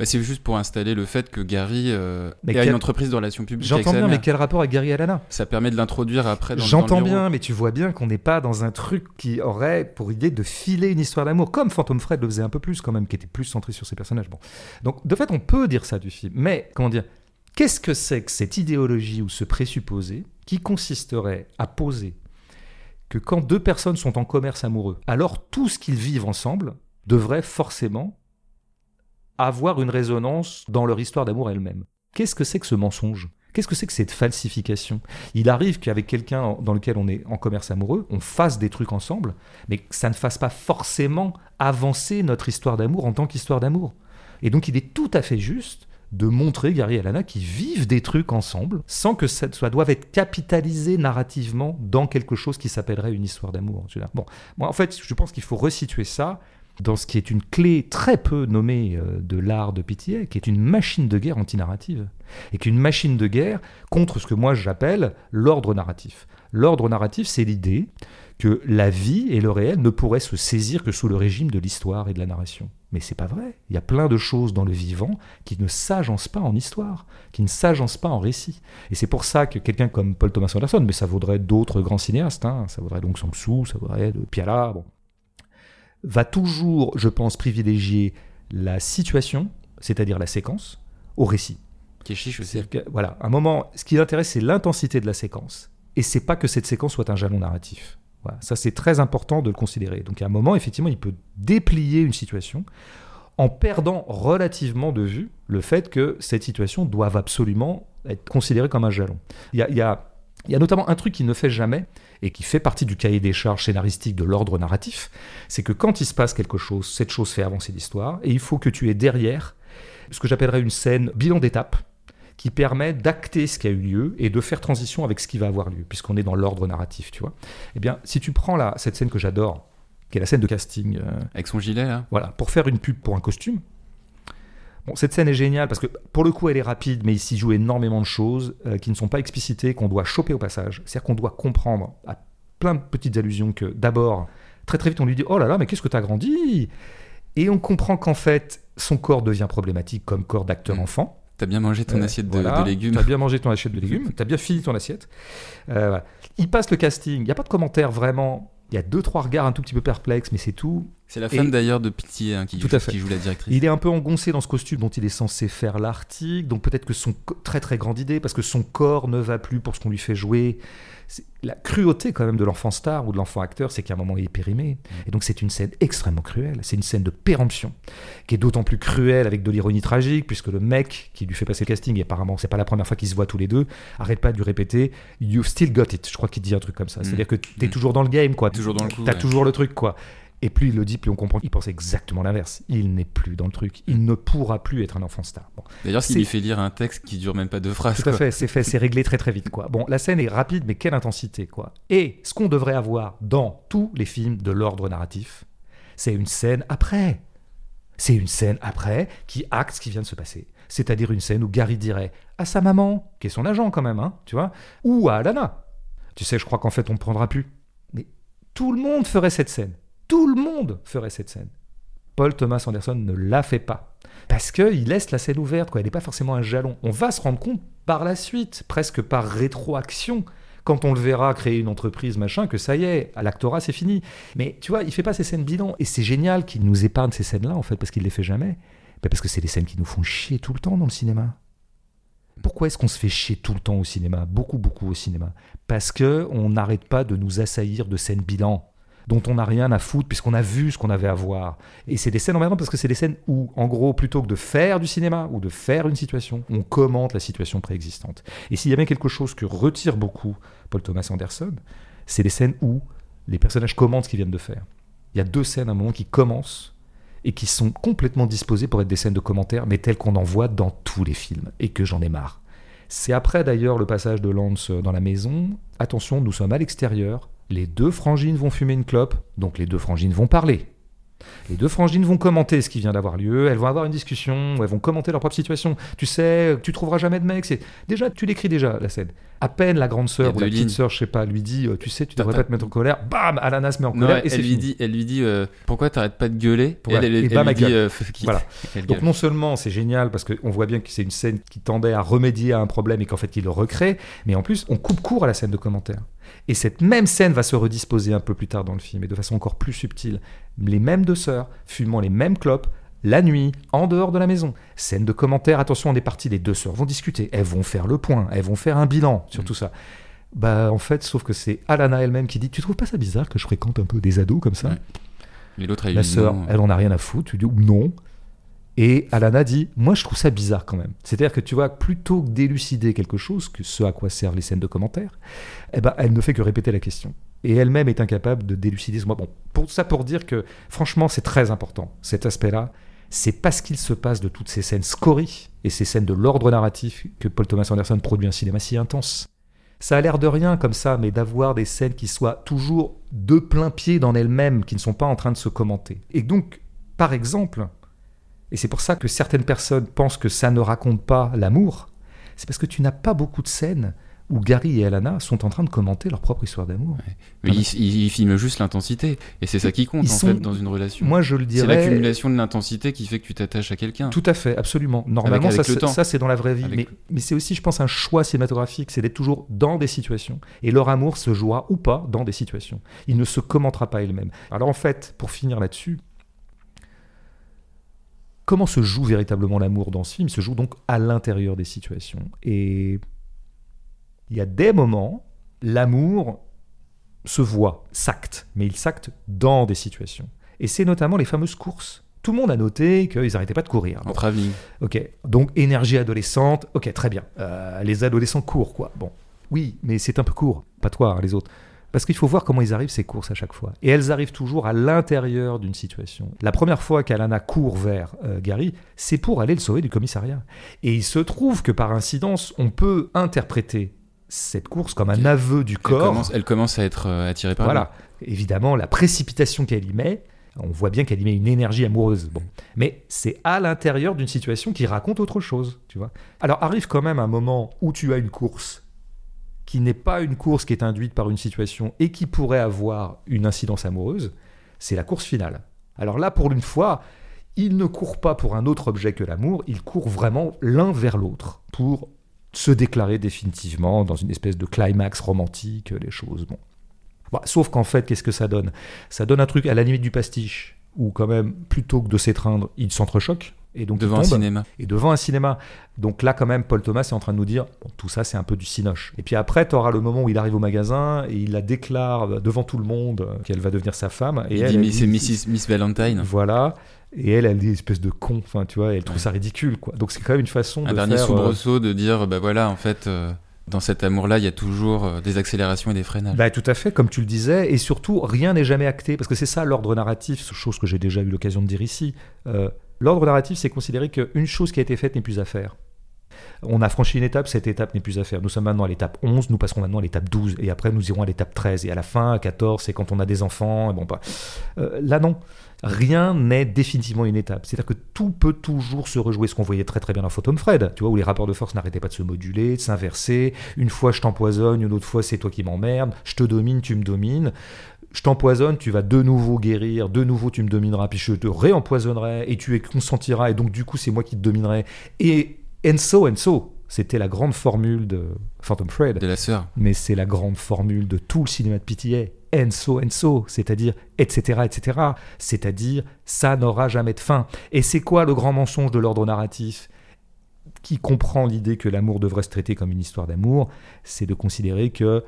Bah, c'est juste pour installer le fait que Gary euh, Mais a quel- une entreprise de relations publiques J'entends bien, mais quel rapport avec Gary et Alana? Ça permet de l'introduire après dans, J'entends bien, mais tu vois bien qu'on n'est pas dans un truc qui aurait pour idée de filer une histoire d'amour, comme Phantom Fred le faisait un peu plus quand même, qui était plus centré sur ses personnages. Bon. Donc de fait, on peut dire ça du film. Mais comment dire Qu'est-ce que c'est que cette idéologie ou ce présupposé qui consisterait à poser que quand deux personnes sont en commerce amoureux, alors tout ce qu'ils vivent ensemble devrait forcément avoir une résonance dans leur histoire d'amour elle-même Qu'est-ce que c'est que ce mensonge? Qu'est-ce que c'est que cette falsification? Il arrive qu'avec quelqu'un dans lequel on est en commerce amoureux, on fasse des trucs ensemble, mais que ça ne fasse pas forcément avancer notre histoire d'amour en tant qu'histoire d'amour. Et donc il est tout à fait juste de montrer Gary et Alana qui vivent des trucs ensemble sans que ça soit doive être capitalisé narrativement dans quelque chose qui s'appellerait une histoire d'amour. Bon, moi en fait, je pense qu'il faut resituer ça dans ce qui est une clé très peu nommée euh, de l'art de Pitié, qui est une machine de guerre antinarrative, et qu'une machine de guerre contre ce que moi j'appelle l'ordre narratif. L'ordre narratif, c'est l'idée que la vie et le réel ne pourraient se saisir que sous le régime de l'histoire et de la narration. Mais c'est pas vrai. Il y a plein de choses dans le vivant qui ne s'agencent pas en histoire, qui ne s'agencent pas en récit. Et c'est pour ça que quelqu'un comme Paul Thomas Anderson, mais ça vaudrait d'autres grands cinéastes, hein, ça vaudrait donc Sang-Soo, ça vaudrait de Piala, bon, va toujours, je pense, privilégier la situation, c'est-à-dire la séquence, au récit. Qui est chiche aussi. C'est-à-dire que, voilà, un moment, ce qui l'intéresse, c'est l'intensité de la séquence. Et c'est pas que cette séquence soit un jalon narratif. Voilà, ça, c'est très important de le considérer. Donc, à un moment, effectivement, il peut déplier une situation en perdant relativement de vue le fait que cette situation doive absolument être considérée comme un jalon. Il y a, il y a- il y a notamment un truc qu'il ne fait jamais et qui fait partie du cahier des charges scénaristique de l'ordre narratif, c'est que quand il se passe quelque chose, cette chose fait avancer l'histoire et il faut que tu aies derrière ce que j'appellerais une scène bilan d'étape qui permet d'acter ce qui a eu lieu et de faire transition avec ce qui va avoir lieu, puisqu'on est dans l'ordre narratif, tu vois. Eh bien, si tu prends là, cette scène que j'adore, qui est la scène de casting. euh, Avec son gilet, là. voilà, pour faire une pub pour un costume. Bon, cette scène est géniale parce que pour le coup elle est rapide, mais il s'y joue énormément de choses euh, qui ne sont pas explicitées, qu'on doit choper au passage. C'est-à-dire qu'on doit comprendre à plein de petites allusions que d'abord, très très vite on lui dit Oh là là, mais qu'est-ce que t'as grandi? Et on comprend qu'en fait son corps devient problématique comme corps d'acteur Mm. enfant. T'as bien mangé ton Euh, assiette de, voilà, de légumes. T'as bien mangé ton assiette de légumes, t'as bien fini ton assiette. Euh, voilà. Il passe le casting, il n'y a pas de commentaire vraiment. Il y a deux, trois regards un tout petit peu perplexes, mais c'est tout. C'est la femme d'ailleurs de Pitié hein, qui, Tout joue, à fait. qui joue la directrice. Il est un peu engoncé dans ce costume dont il est censé faire l'article, donc peut-être que son très très grande idée, parce que son corps ne va plus pour ce qu'on lui fait jouer. La cruauté quand même de l'enfant star ou de l'enfant acteur, c'est qu'à un moment il est périmé. Et donc c'est une scène extrêmement cruelle. C'est une scène de péremption, qui est d'autant plus cruelle avec de l'ironie tragique, puisque le mec qui lui fait passer le casting, et apparemment c'est pas la première fois qu'ils se voient tous les deux, arrête pas de lui répéter You've still got it. Je crois qu'il dit un truc comme ça. Mm. C'est-à-dire que t'es Mm. toujours dans le game, quoi. Toujours dans le coup, T'as ouais. toujours le truc, quoi. Et plus il le dit, plus on comprend qu'il pense exactement l'inverse. Il n'est plus dans le truc. Il ne pourra plus être un enfant star. Bon. D'ailleurs, s'il lui fait lire un texte qui dure même pas deux phrases. Tout à quoi. fait, c'est fait, c'est réglé très très vite, quoi. Bon, la scène est rapide, mais quelle intensité, quoi. Et ce qu'on devrait avoir dans tous les films de l'ordre narratif, c'est une scène après. C'est une scène après qui acte ce qui vient de se passer. C'est-à-dire une scène où Gary dirait à sa maman, qui est son agent quand même, hein, tu vois, ou à Alana. Tu sais, je crois qu'en fait, on ne prendra plus. Mais tout le monde ferait cette scène. Tout le monde ferait cette scène. Paul Thomas Anderson ne la fait pas. Parce qu'il laisse la scène ouverte. Elle n'est pas forcément un jalon. On va se rendre compte par la suite, presque par rétroaction, quand on le verra créer une entreprise, machin, que ça y est, à l'actorat, c'est fini. Mais tu vois, il fait pas ces scènes bilan. Et c'est génial qu'il nous épargne ces scènes-là, en fait, parce qu'il les fait jamais. Mais parce que c'est des scènes qui nous font chier tout le temps dans le cinéma. Pourquoi est-ce qu'on se fait chier tout le temps au cinéma? Beaucoup, beaucoup au cinéma. Parce que on n'arrête pas de nous assaillir de scènes bilan dont on n'a rien à foutre puisqu'on a vu ce qu'on avait à voir. Et c'est des scènes emmerdantes parce que c'est des scènes où, en gros, plutôt que de faire du cinéma ou de faire une situation, on commente la situation préexistante. Et s'il y a bien quelque chose que retire beaucoup Paul Thomas Anderson, c'est les scènes où les personnages commentent ce qu'ils viennent de faire. Il y a deux scènes à un moment qui commencent et qui sont complètement disposées pour être des scènes de commentaires, mais telles qu'on en voit dans tous les films, et que j'en ai marre. C'est après d'ailleurs le passage de Lance dans la maison. Attention, nous sommes à l'extérieur. Les deux frangines vont fumer une clope, donc les deux frangines vont parler. Les deux frangines vont commenter ce qui vient d'avoir lieu, elles vont avoir une discussion, elles vont commenter leur propre situation. Tu sais, tu trouveras jamais de mec. C'est déjà, tu l'écris déjà la scène. À peine la grande sœur ou la petite sœur, je sais pas, lui dit, euh, tu sais, tu T'as devrais pas- te mettre en colère. Bam, Alana se met en Non, colère et elle, lui fini. dit, elle lui dit euh, pourquoi t'arrêtes pas de gueuler? Ouais, elle, elle, et elle bam, lui elle dit gueule. euh. Voilà. Elle Donc non seulement c'est génial parce qu'on voit bien que c'est une scène qui tendait à remédier à un problème et qu'en fait il le recrée, mais en plus on coupe court à la scène de commentaires. Et cette même scène va se redisposer un peu plus tard dans le film et de façon encore plus subtile. Les mêmes deux sœurs fumant les mêmes clopes la nuit, en dehors de la maison. Scène de commentaires, attention, on est parti, les deux sœurs vont discuter, elles vont faire le point, elles vont faire un bilan sur Mm. tout ça. Bah en fait, sauf que c'est Alana elle-même qui dit, tu trouves pas ça bizarre que je fréquente un peu des ados comme ça? Ouais. Et l'autre, elle la sœur, non. elle en a rien à foutre. Tu dis non. Et Alana dit, moi je trouve ça bizarre quand même. C'est-à-dire que tu vois, plutôt que d'élucider quelque chose, que ce à quoi servent les scènes de commentaires, eh ben, elle ne fait que répéter la question. Et elle-même est incapable de d'élucider ce mot. Bon, pour ça pour dire que franchement c'est très important, cet aspect-là. C'est parce qu'il se passe de toutes ces scènes scories et ces scènes de l'ordre narratif que Paul Thomas Anderson produit un cinéma si intense. Ça a l'air de rien comme ça, mais d'avoir des scènes qui soient toujours de plein pied dans elles-mêmes, qui ne sont pas en train de se commenter. Et donc, par exemple, et c'est pour ça que certaines personnes pensent que ça ne raconte pas l'amour, c'est parce que tu n'as pas beaucoup de scènes où Gary et Alana sont en train de commenter leur propre histoire d'amour. Mais il, il- il filme juste l'intensité. Et c'est ça qui compte, Ils en sont- fait, dans une relation. Moi, je le c'est dirais. l'accumulation de l'intensité qui fait que tu t'attaches à quelqu'un. Tout à fait, absolument. Normalement, Avec- avec ça, c'est- ça, c'est dans la vraie vie. Avec- Mais, mais c'est aussi, je pense, un choix cinématographique, c'est d'être toujours dans des situations. Et leur amour se jouera ou pas dans des situations. Il ne se commentera pas elle-même. Alors en fait, pour finir là-dessus, comment se joue véritablement l'amour dans ce film Il se joue donc à l'intérieur des situations. Et il y a des moments, l'amour se voit, s'acte, mais il s'acte dans des situations. Et c'est notamment les fameuses courses. Tout le monde a noté qu'ils n'arrêtaient pas de courir. En travelling. Ok, donc énergie adolescente, ok, très bien. Euh, les adolescents courent, quoi. Bon, oui, mais c'est un peu court, pas toi, hein, les autres. Parce qu'il faut voir comment ils arrivent ces courses à chaque fois. Et elles arrivent toujours à l'intérieur d'une situation. La première fois qu'Alana court vers euh, Gary, c'est pour aller le sauver du commissariat. Et il se trouve que par incidence, on peut interpréter cette course comme un aveu du Elle corps. commence, elle commence à être euh, attirée par Voilà. Évidemment, la précipitation qu'elle y met, on voit bien qu'elle y met une énergie amoureuse. Bon. Mais c'est à l'intérieur d'une situation qui raconte autre chose, tu vois. Alors arrive quand même un moment où tu as une course qui n'est pas une course qui est induite par une situation et qui pourrait avoir une incidence amoureuse, c'est la course finale. Alors là, pour une fois, il ne court pas pour un autre objet que l'amour, il court vraiment l'un vers l'autre pour se déclarer définitivement dans une espèce de climax romantique, les choses. Bon. Bah, sauf qu'en fait, qu'est-ce que ça donne? Ça donne un truc à la limite du pastiche, où quand même, plutôt que de s'étreindre, ils s'entrechoquent. Et donc, devant un cinéma. Et devant un cinéma. Donc là, quand même, Paul Thomas est en train de nous dire bon, tout ça, c'est un peu du cinoche. Et puis après, tu auras le moment où il arrive au magasin et il la déclare devant tout le monde euh, qu'elle va devenir sa femme. Et Il elle, dit elle c'est Mrs. Miss Valentine. Voilà. Et elle, elle dit espèce de con. Enfin, tu vois, elle trouve ça ridicule, quoi. Donc c'est quand même une façon Un de dernier faire. euh, soubresaut de dire bah voilà en fait euh, dans cet amour-là il y a toujours euh, des accélérations et des freinages. Bah, tout à fait, comme tu le disais, et surtout, rien n'est jamais acté, parce que c'est ça l'ordre narratif, chose que j'ai déjà eu l'occasion de dire ici. Euh, l'ordre narratif, c'est considérer qu'une chose qui a été faite n'est plus à faire. On a franchi une étape, cette étape n'est plus à faire. Nous sommes maintenant à l'étape 11, nous passerons maintenant à l'étape 12, et après nous irons à l'étape 13, et à la fin, à 14, c'est quand on a des enfants, et bon, bah, là non. Rien n'est définitivement une étape. C'est-à-dire que tout peut toujours se rejouer, ce qu'on voyait très très bien dans Phantom Fred, tu vois, où les rapports de force n'arrêtaient pas de se moduler, de s'inverser. Une fois je t'empoisonne, une autre fois c'est toi qui m'emmerdes, je te domine, tu me domines. Je t'empoisonne, tu vas de nouveau guérir, de nouveau tu me domineras, puis je te réempoisonnerai, et tu consentiras, et donc du coup c'est moi qui te dominerai. Et and so and so. C'était la grande formule de Phantom Fred De la sœur. mais c'est la grande formule de tout le cinéma de PTA. And so, and so, c'est-à-dire, etc., etc., c'est-à-dire, ça n'aura jamais de fin. Et c'est quoi le grand mensonge de l'ordre narratif qui comprend l'idée que l'amour devrait se traiter comme une histoire d'amour? C'est de considérer que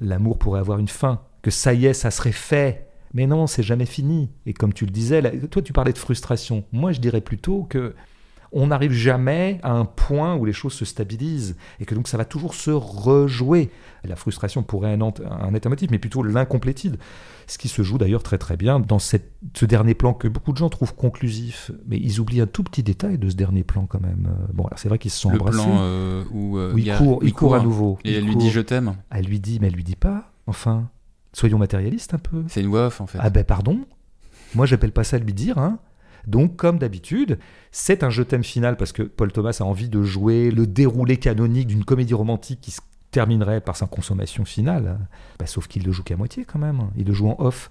l'amour pourrait avoir une fin, que ça y est, ça serait fait. Mais non, c'est jamais fini. Et comme tu le disais, là, toi tu parlais de frustration. Moi je dirais plutôt que on n'arrive jamais à un point où les choses se stabilisent et que donc ça va toujours se rejouer. La frustration pourrait un être un motif, mais plutôt l'incomplétude. Ce qui se joue d'ailleurs très très bien dans cette- ce dernier plan que beaucoup de gens trouvent conclusif, mais ils oublient un tout petit détail de ce dernier plan quand même. Euh, Bon, alors c'est vrai qu'ils se sont Le embrassés. plan euh, où, euh, où il, court, il court à nouveau. Et elle lui court. dit je t'aime. Elle lui dit, mais elle lui dit pas. Enfin, soyons matérialistes un peu. C'est une voix off en fait. Ah ben pardon, moi j'appelle pas ça lui dire. Hein. Donc comme d'habitude, c'est un je t'aime final parce que Paul Thomas a envie de jouer le déroulé canonique d'une comédie romantique qui se terminerait par sa consommation finale. Bah, sauf qu'il le joue qu'à moitié quand même, il le joue en off.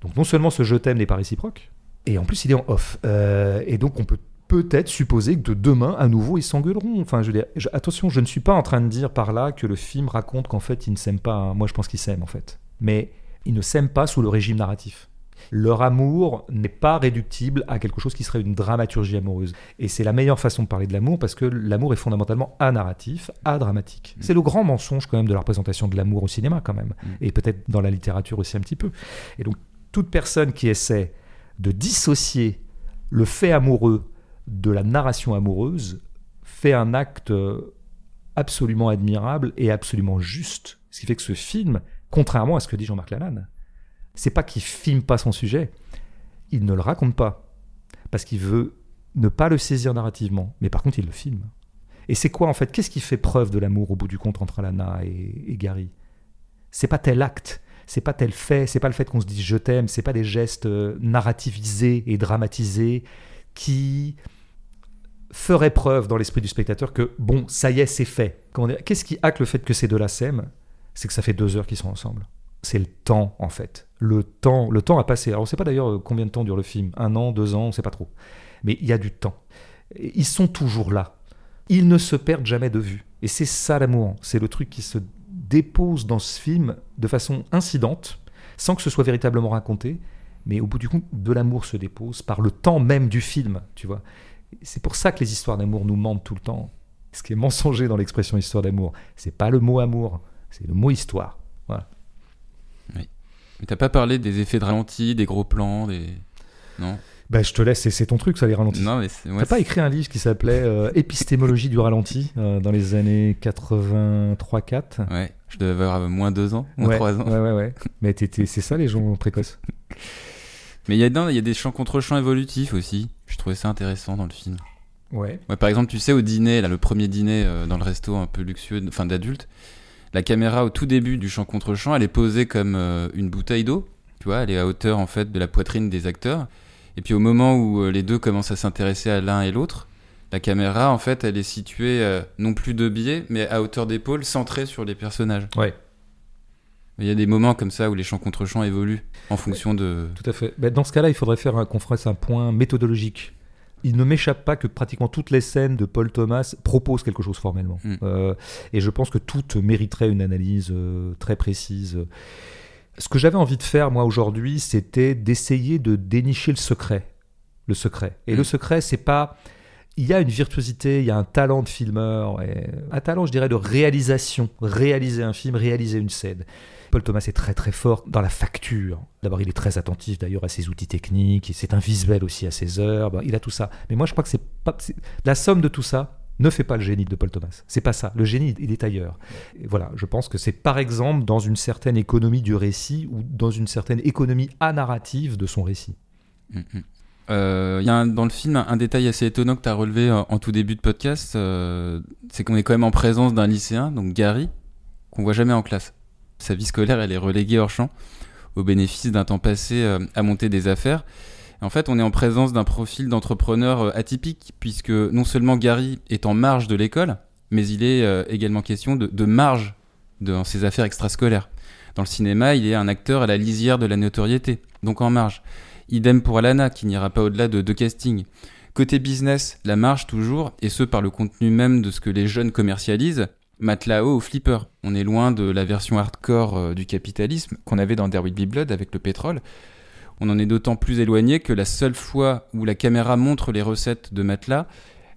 Donc non seulement ce je t'aime n'est pas réciproque, et en plus il est en off. Euh, et donc on peut peut-être supposer que de demain, à nouveau, ils s'engueuleront. Enfin, je veux dire, je- attention, je ne suis pas en train de dire par là que le film raconte qu'en fait ils ne s'aiment pas. hein. Moi je pense qu'ils s'aiment en fait. Mais ils ne s'aiment pas sous le régime narratif. Leur amour n'est pas réductible à quelque chose qui serait une dramaturgie amoureuse. Et c'est la meilleure façon de parler de l'amour parce que l'amour est fondamentalement anarratif, adramatique. C'est le grand mensonge quand même de la représentation de l'amour au cinéma quand même. Mm. Et peut-être dans la littérature aussi un petit peu. Et donc toute personne qui essaie de dissocier le fait amoureux de la narration amoureuse fait un acte absolument admirable et absolument juste. Ce qui fait que ce film, contrairement à ce que dit Jean-Marc Lalanne, c'est pas qu'il filme pas son sujet, il ne le raconte pas. Parce qu'il veut ne pas le saisir narrativement, mais par contre il le filme. Et c'est quoi en fait? Qu'est-ce qui fait preuve de l'amour au bout du compte entre Alana et, et Gary? C'est pas tel acte, c'est pas tel fait, c'est pas le fait qu'on se dise je t'aime, c'est pas des gestes euh, narrativisés et dramatisés qui feraient preuve dans l'esprit du spectateur que bon, ça y est, c'est fait. Qu'est-ce qui acte le fait que ces deux-là s'aiment? C'est que ça fait deux heures qu'ils sont ensemble. C'est le temps en fait. Le temps, le temps a passé. Alors on sait pas d'ailleurs euh, combien de temps dure le film. Un an, deux ans, on sait pas trop. Mais il y a du temps. Ils sont toujours là. Ils ne se perdent jamais de vue. Et c'est ça l'amour. C'est le truc qui se dépose dans ce film de façon incidente, sans que ce soit véritablement raconté. Mais au bout du compte, de l'amour se dépose par le temps même du film, tu vois. C'est pour ça que les histoires d'amour nous mentent tout le temps. Ce qui est mensonger dans l'expression histoire d'amour, c'est pas le mot amour, c'est le mot histoire. Voilà. Mais t'as pas parlé des effets de ralenti, des gros plans, des. Non? Ben, je te laisse, c'est- ton truc, ça, les ralentis. Non, mais moi, T'as pas écrit un livre qui s'appelait euh, Épistémologie du ralenti euh, dans les années 83-4 Ouais, je devais avoir moins deux ans, moins ouais, trois ans. ouais, ouais, ouais. Mais c'est ça les gens précoces? Mais il y a, y a des champs contre champs évolutifs aussi. Je trouvais ça intéressant dans le film. Ouais. Ouais, par exemple, tu sais, au dîner, là, le premier dîner euh, dans le resto un peu luxueux, enfin d'adultes, La caméra au tout début du champ contre champ, elle est posée comme euh, une bouteille d'eau. Tu vois, elle est à hauteur en fait de la poitrine des acteurs. Et puis au moment où euh, les deux commencent à s'intéresser à l'un et l'autre, la caméra en fait, elle est située euh, non plus de biais, mais à hauteur d'épaule, centrée sur les personnages. Ouais. Il y a des moments comme ça où les champs contre champs évoluent en fonction de. Tout à fait. Ben, dans ce cas-là, il faudrait faire un, qu'on fasse un point méthodologique. Il ne m'échappe pas que pratiquement toutes les scènes de Paul Thomas proposent quelque chose formellement. Mm. Euh, et je pense que toutes mériteraient une analyse euh, très précise. Ce que j'avais envie de faire, moi, aujourd'hui, c'était d'essayer de dénicher le secret. Le secret. Et Mm. le secret, c'est pas. Il y a une virtuosité, il y a un talent de filmeur, et un talent, je dirais, de réalisation. Réaliser un film, réaliser une scène. Paul Thomas est très très fort dans la facture. D'abord, il est très attentif d'ailleurs à ses outils techniques, c'est un visuel aussi à ses heures, il a tout ça. Mais moi, je crois que c'est pas la somme de tout ça ne fait pas le génie de Paul Thomas. C'est pas ça. Le génie, il est ailleurs. Voilà, je pense que c'est par exemple dans une certaine économie du récit ou dans une certaine économie anarrative de son récit. Mm, mm. Euh, Il y a dans le film un, détail assez étonnant que tu as relevé en, en tout début de podcast, euh, c'est qu'on est quand même en présence d'un lycéen, donc Gary, qu'on voit jamais en classe. Sa vie scolaire, elle est reléguée hors champ, au bénéfice d'un temps passé euh, à monter des affaires. En fait, on est en présence d'un profil d'entrepreneur euh, atypique, puisque non seulement Gary est en marge de l'école, mais il est euh, également question de marge dans ses affaires extrascolaires. Dans le cinéma, il est un acteur à la lisière de la notoriété, donc en marge. Idem pour Alana, qui n'ira pas au-delà de deux castings. Côté business, la marge toujours, et ce par le contenu même de ce que les jeunes commercialisent, Matlao ou Flipper. On est loin de la version hardcore euh, du capitalisme qu'on avait dans There Blood avec le pétrole. On en est d'autant plus éloigné que la seule fois où la caméra montre les recettes de Matelas,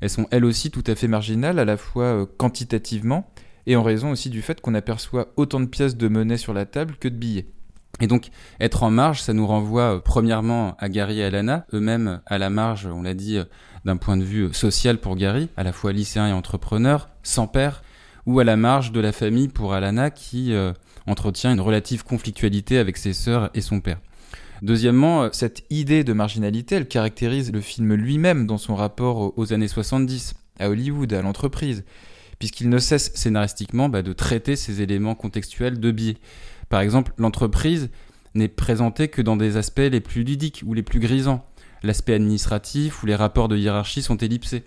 elles sont elles aussi tout à fait marginales, à la fois euh, quantitativement et en raison aussi du fait qu'on aperçoit autant de pièces de monnaie sur la table que de billets. Et donc, être en marge, ça nous renvoie euh, premièrement à Gary et Alana, eux-mêmes à la marge, on l'a dit, euh, d'un point de vue euh, social pour Gary, à la fois lycéen et entrepreneur, sans père, ou à la marge de la famille pour Alana qui entretient une relative conflictualité avec ses sœurs et son père. Deuxièmement, cette idée de marginalité, elle caractérise le film lui-même dans son rapport aux- aux années 70, à Hollywood, à l'entreprise, puisqu'il ne cesse scénaristiquement bah, de traiter ces éléments contextuels de biais. Par exemple, l'entreprise n'est présentée que dans des aspects les plus ludiques ou les plus grisants. L'aspect administratif ou les rapports de hiérarchie sont ellipsés.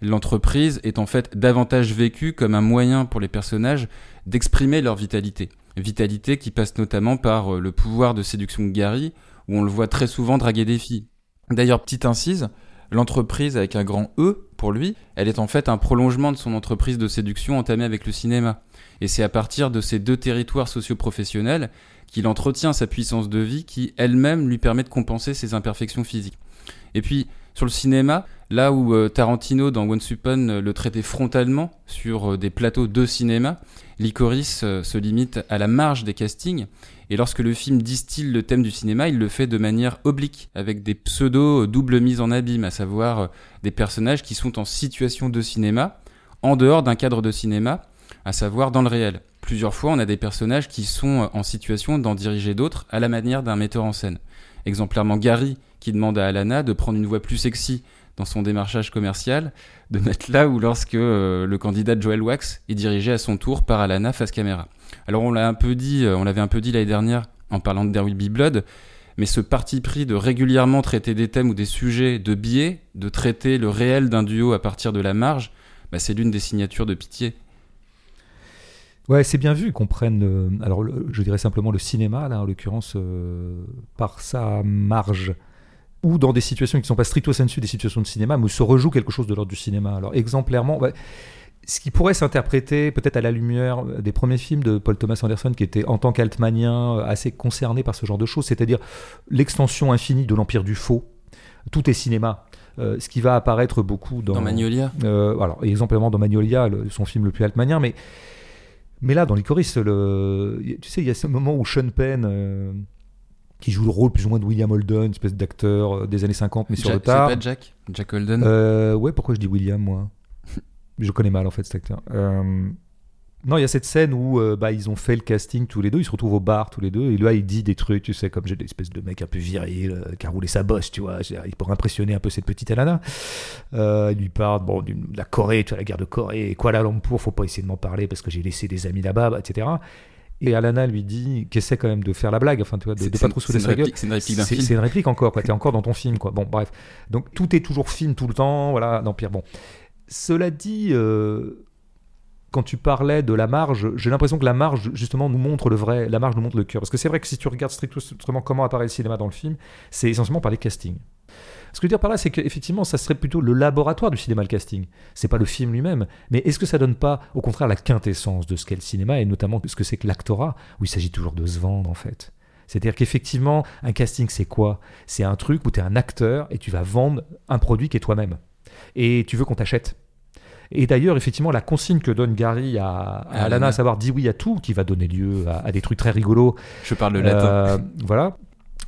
L'entreprise est en fait davantage vécue comme un moyen pour les personnages d'exprimer leur vitalité. Vitalité qui passe notamment par euh, le pouvoir de séduction de Gary, où on le voit très souvent draguer des filles. D'ailleurs, petite incise, l'entreprise avec un grand E, pour lui, elle est en fait un prolongement de son entreprise de séduction entamée avec le cinéma. Et c'est à partir de ces deux territoires socio-professionnels qu'il entretient sa puissance de vie qui elle-même lui permet de compenser ses imperfections physiques. Et puis, sur le cinéma, là où euh, Tarantino dans Once Upon le traitait frontalement sur euh, des plateaux de cinéma, Licorice euh, se limite à la marge des castings. Et lorsque le film distille le thème du cinéma, il le fait de manière oblique, avec des pseudos double mise en abîme, à savoir euh, des personnages qui sont en situation de cinéma, en dehors d'un cadre de cinéma, à savoir dans le réel. Plusieurs fois, on a des personnages qui sont euh, en situation d'en diriger d'autres à la manière d'un metteur en scène. Exemplairement Gary, qui demande à Alana de prendre une voix plus sexy dans son démarchage commercial, de mettre là où lorsque euh, le candidat Joel Wax est dirigé à son tour par Alana face caméra. Alors on l'a un peu dit, euh, on l'avait un peu dit l'année dernière en parlant de There Will Be Blood, mais ce parti pris de régulièrement traiter des thèmes ou des sujets de biais, de traiter le réel d'un duo à partir de la marge, bah, c'est l'une des signatures de pitié. Ouais, c'est bien vu qu'on prenne, euh, alors je dirais simplement le cinéma, là en l'occurrence, par sa marge, ou dans des situations qui ne sont pas stricto sensu des situations de cinéma, mais où se rejoue quelque chose de l'ordre du cinéma. Alors exemplairement, ouais, ce qui pourrait s'interpréter peut-être à la lumière des premiers films de Paul Thomas Anderson, qui était en tant qu'altmanien euh, assez concerné par ce genre de choses, c'est-à-dire l'extension infinie de l'empire du faux. Tout est cinéma. Euh, ce qui va apparaître beaucoup dans, Dans Magnolia, euh, alors, exemplairement dans Magnolia, le- son film le plus altmanien, mais, mais là, dans Licorice, le, tu sais, il y a ce moment où Sean Penn, euh, qui joue le rôle plus ou moins de William Holden, une espèce d'acteur euh, des années 50, mais sur le c'est tard. pas Jack Jack Holden Euh, ouais, pourquoi je dis William, moi? Je connais mal, en fait, cet acteur. Euh, Non, il y a cette scène où euh, bah, ils ont fait le casting tous les deux, ils se retrouvent au bar tous les deux, et là il dit des trucs, tu sais, comme j'ai des espèces de mec un peu viril, qui a roulé sa bosse, tu vois, pour impressionner un peu cette petite Alana. Il lui parle bon, de la Corée, tu vois, la guerre de Corée, Kuala Lumpur, faut pas essayer de m'en parler parce que j'ai laissé des amis là-bas, bah, etc. Et Alana lui dit qu'il essaie quand même de faire la blague, enfin, tu vois, de, de pas trop soulever sa gueule. C'est une réplique d'un film. C'est une réplique encore, quoi. T'es encore dans ton film, quoi. Bon, bref. Donc tout est toujours film tout le temps, voilà. Non, pire, bon. Cela dit, euh, quand tu parlais de la marge, j'ai l'impression que la marge, justement, nous montre le vrai, la marge nous montre le cœur. Parce que c'est vrai que si tu regardes strictement comment apparaît le cinéma dans le film, c'est essentiellement par les castings. Ce que je veux dire par là, c'est qu'effectivement, ça serait plutôt le laboratoire du cinéma, le casting. C'est pas le film lui-même. Mais est-ce que ça donne pas, au contraire, la quintessence de ce qu'est le cinéma, et notamment ce que c'est que l'actorat, où il s'agit toujours de se vendre, en fait? C'est-à-dire qu'effectivement, un casting, c'est quoi? C'est un truc où tu es un acteur et tu vas vendre un produit qui est toi-même. Et tu veux qu'on t'achète. Et d'ailleurs, effectivement, la consigne que donne Gary à, à Alana, à savoir dis oui à tout, qui va donner lieu à, des trucs très rigolos. Je parle le latin. Euh, voilà.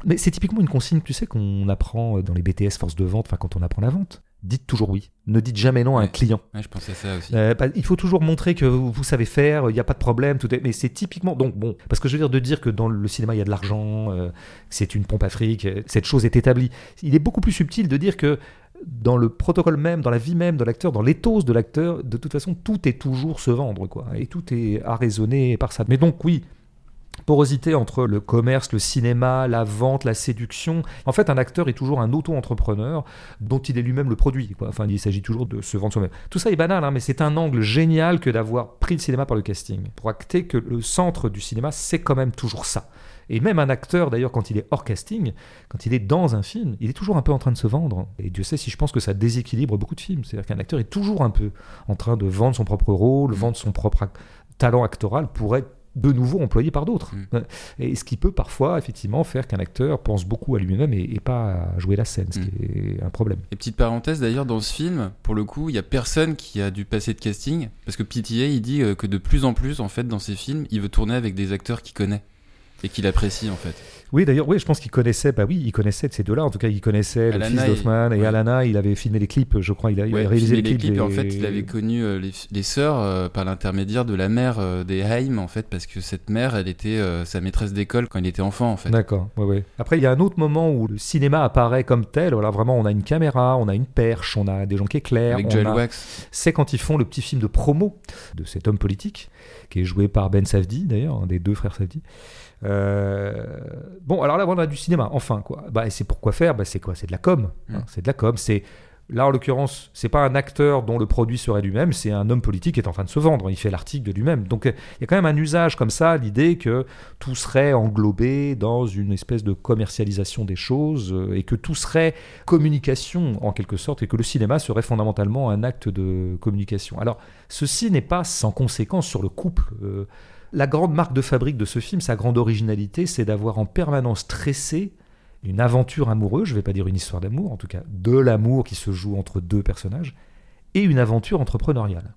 Mais c'est typiquement une consigne, tu sais, qu'on apprend dans les BTS force de vente, enfin quand on apprend la vente. Dites toujours oui. Ne dites jamais non à un client. Ouais, je pensais à ça aussi. Euh, bah, il faut toujours montrer que vous, savez faire, il n'y a pas de problème. Tout est... Mais c'est typiquement. Donc, bon, parce que je veux dire, de dire que dans le cinéma, il y a de l'argent, euh, c'est une pompe afrique, cette chose est établie. Il est beaucoup plus subtil de dire que dans le protocole même, dans la vie même de l'acteur, dans l'éthos de l'acteur, de toute façon, tout est toujours se vendre, quoi. Et tout est à raisonner par ça. Mais donc, oui, porosité entre le commerce, le cinéma, la vente, la séduction. En fait, un acteur est toujours un auto-entrepreneur dont il est lui-même le produit. Enfin, il s'agit toujours de se vendre soi-même. Tout ça est banal, hein, mais c'est un angle génial que d'avoir pris le cinéma par le casting. Pour acter que le centre du cinéma, c'est quand même toujours ça. Et même un acteur, d'ailleurs, quand il est hors casting, quand il est dans un film, il est toujours un peu en train de se vendre. Et Dieu sait si je pense que ça déséquilibre beaucoup de films. C'est-à-dire qu'un acteur est toujours un peu en train de vendre son propre rôle, vendre son propre talent actoral pour être de nouveau employé par d'autres. Mm. Et ce qui peut parfois, effectivement, faire qu'un acteur pense beaucoup à lui-même et, pas à jouer la scène, ce qui mm. est un problème. Et petite parenthèse, d'ailleurs, dans ce film, pour le coup, il y a personne qui a dû passer de casting, parce que PTA, il dit euh, que de plus en plus, en fait, dans ses films, il veut tourner avec des acteurs qu'il connaît et qu'il apprécie, en fait. Oui, d'ailleurs, oui, je pense qu'il connaissait, bah oui, il connaissait ces deux-là. En tout cas, il connaissait le fils d'Hoffman et Alana. Il avait filmé les clips, je crois. Il a, réalisé les, clips. En fait, il avait connu euh, les, sœurs euh, par l'intermédiaire de la mère euh, des Haim, en fait, parce que cette mère, elle était sa maîtresse d'école quand il était enfant, en fait. D'accord. Ouais, ouais. Après, il y a un autre moment où le cinéma apparaît comme tel. Voilà, vraiment, on a une caméra, on a une perche, on a des gens qui éclairent. Avec Joel Wax. C'est quand ils font le petit film de promo de cet homme politique, qui est joué par Ben Savdi, d'ailleurs, un des deux frères Savdi. Euh, bon, alors là, on a du cinéma, enfin, quoi. Bah, et c'est pourquoi faire? Bah, C'est quoi? C'est de la com. Hein, mm. c'est de la com. C'est Là, en l'occurrence, c'est pas un acteur dont le produit serait lui-même, c'est un homme politique qui est en train de se vendre. Il fait l'article de lui-même. Donc, il y a quand même un usage comme ça, l'idée que tout serait englobé dans une espèce de commercialisation des choses euh, et que tout serait communication en quelque sorte et que le cinéma serait fondamentalement un acte de communication. Alors, ceci n'est pas sans conséquence sur le couple. Euh, la grande marque de fabrique de ce film, sa grande originalité, c'est d'avoir en permanence tressé une aventure amoureuse, je ne vais pas dire une histoire d'amour, en tout cas de l'amour qui se joue entre deux personnages, et une aventure entrepreneuriale.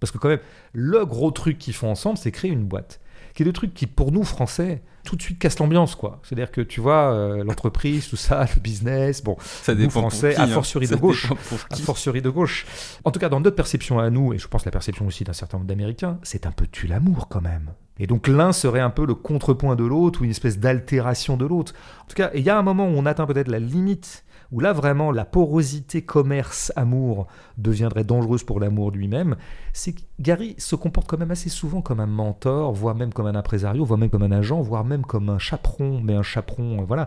Parce que quand même, le gros truc qu'ils font ensemble, c'est créer une boîte qui est le truc qui, pour nous, Français, tout de suite casse l'ambiance, quoi. C'est-à-dire que tu vois, euh, l'entreprise, tout ça, le business, bon, ça nous, Français, qui, a fortiori de gauche, a fortiori de gauche. En tout cas, dans notre perception à nous, et je pense la perception aussi d'un certain nombre d'Américains, c'est un peu tu l'amour quand même. Et donc l'un serait un peu le contrepoint de l'autre ou une espèce d'altération de l'autre. En tout cas, il y a un moment où on atteint peut-être la limite où là vraiment la porosité commerce-amour deviendrait dangereuse pour l'amour lui-même, c'est que Gary se comporte quand même assez souvent comme un mentor, voire même comme un impresario, voire même comme un agent, voire même comme un chaperon, mais un chaperon, euh, voilà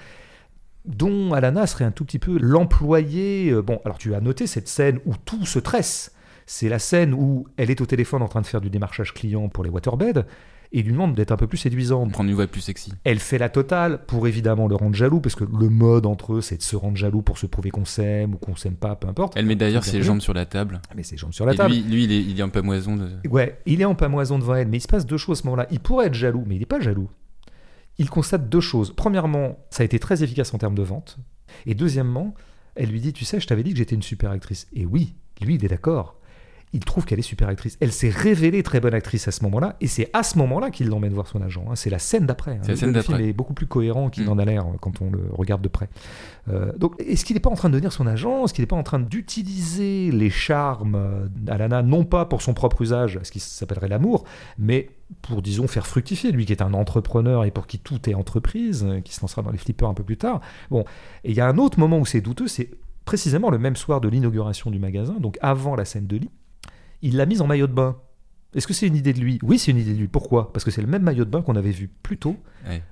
dont Alana serait un tout petit peu l'employé. Euh, bon, alors tu as noté cette scène où tout se tresse. C'est la scène où elle est au téléphone en train de faire du démarchage client pour les waterbeds et lui demande d'être un peu plus séduisante. Prendre une voix plus sexy. Elle fait la totale pour évidemment le rendre jaloux, parce que le mode entre eux, c'est de se rendre jaloux pour se prouver qu'on s'aime ou qu'on s'aime pas, peu importe. Elle met d'ailleurs ses jambes sur la table. Met ses jambes sur la table. Lui, lui il, est, il est en pamoison. De... Ouais, il est en pamoison devant elle, mais il se passe deux choses à ce moment-là. Il pourrait être jaloux, mais il n'est pas jaloux. Il constate deux choses. Premièrement, ça a été très efficace en termes de vente. Et deuxièmement, elle lui dit, tu sais, je t'avais dit que j'étais une super actrice. Et oui, lui, il est d'accord il trouve qu'elle est super actrice. Elle s'est révélée très bonne actrice à ce moment-là, et c'est à ce moment-là qu'il l'emmène voir son agent. hein. C'est la scène d'après. hein. Le- scène le film est beaucoup plus cohérent qu'il Mm. n'en a l'air euh, quand on le regarde de près. Euh, donc, est-ce qu'il n'est pas en train de devenir son agent? Est-ce qu'il n'est pas en train d'utiliser les charmes euh, d'Alana, non pas pour son propre usage, ce qui s'appellerait l'amour, mais pour, disons, faire fructifier, lui qui est un entrepreneur et pour qui tout est entreprise, euh, qui se lancera dans les flippers un peu plus tard? Bon, et il y a un autre moment où c'est douteux, c'est précisément le même soir de l'inauguration du magasin, donc avant la scène de lit, il l'a mise en maillot de bain. Est-ce que c'est une idée de lui? Oui, c'est une idée de lui. Pourquoi? Parce que c'est le même maillot de bain qu'on avait vu plus tôt.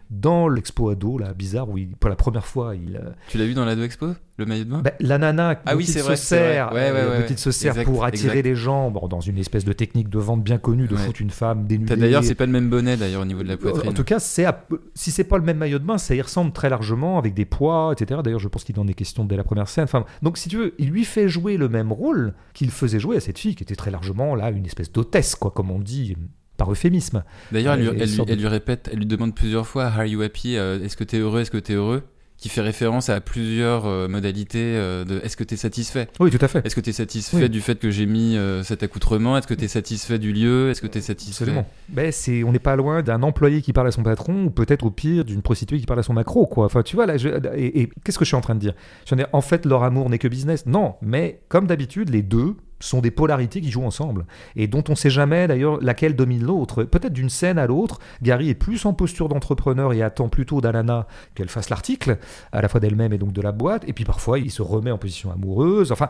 Dans l'expo ado, là, bizarre, où il, pour la première fois, il, euh, Tu l'as vu dans l'ado expo Le maillot de bain? Bah, la nana Ah oui, se vrai, sert, Ouais, ouais, euh, ouais, il se sert exact, pour attirer exact. les gens bon, dans une espèce de technique de vente bien connue de foutre une femme dénudée. D'ailleurs, c'est pas le même bonnet d'ailleurs au niveau de la En poitrine. tout cas, c'est à- si c'est pas le même maillot de bain, ça y ressemble très largement avec des poids, etc. D'ailleurs, je pense qu'il en est question dès la première scène. Enfin, donc, si tu veux, il lui fait jouer le même rôle qu'il faisait jouer à cette fille qui était très largement là une espèce d'hôtesse, quoi, comme on dit par euphémisme. D'ailleurs, elle, elle lui- sorte de- elle lui répète, elle lui demande plusieurs fois Are you happy? Euh, Est-ce que t'es heureux? Est-ce que t'es heureux Qui fait référence à plusieurs euh, modalités euh, de Est-ce que t'es satisfait? Oui, tout à fait. Est-ce que t'es satisfait Oui. du fait que j'ai mis euh, cet accoutrement? Est-ce que t'es satisfait du lieu? Est-ce que t'es satisfait? Absolument. Ben, c'est, on n'est pas loin d'un employé qui parle à son patron, ou peut-être au pire d'une prostituée qui parle à son macro, quoi. Enfin, tu vois, là, je- et, et qu'est-ce que je suis en train de dire? Je veux dire, En fait, leur amour n'est que business. Non, mais comme d'habitude, les deux sont des polarités qui jouent ensemble, et dont on sait jamais d'ailleurs laquelle domine l'autre. Peut-être d'une scène à l'autre, Gary est plus en posture d'entrepreneur et attend plutôt d'Alana qu'elle fasse l'article, à la fois d'elle-même et donc de la boîte, et puis parfois il se remet en position amoureuse. Enfin,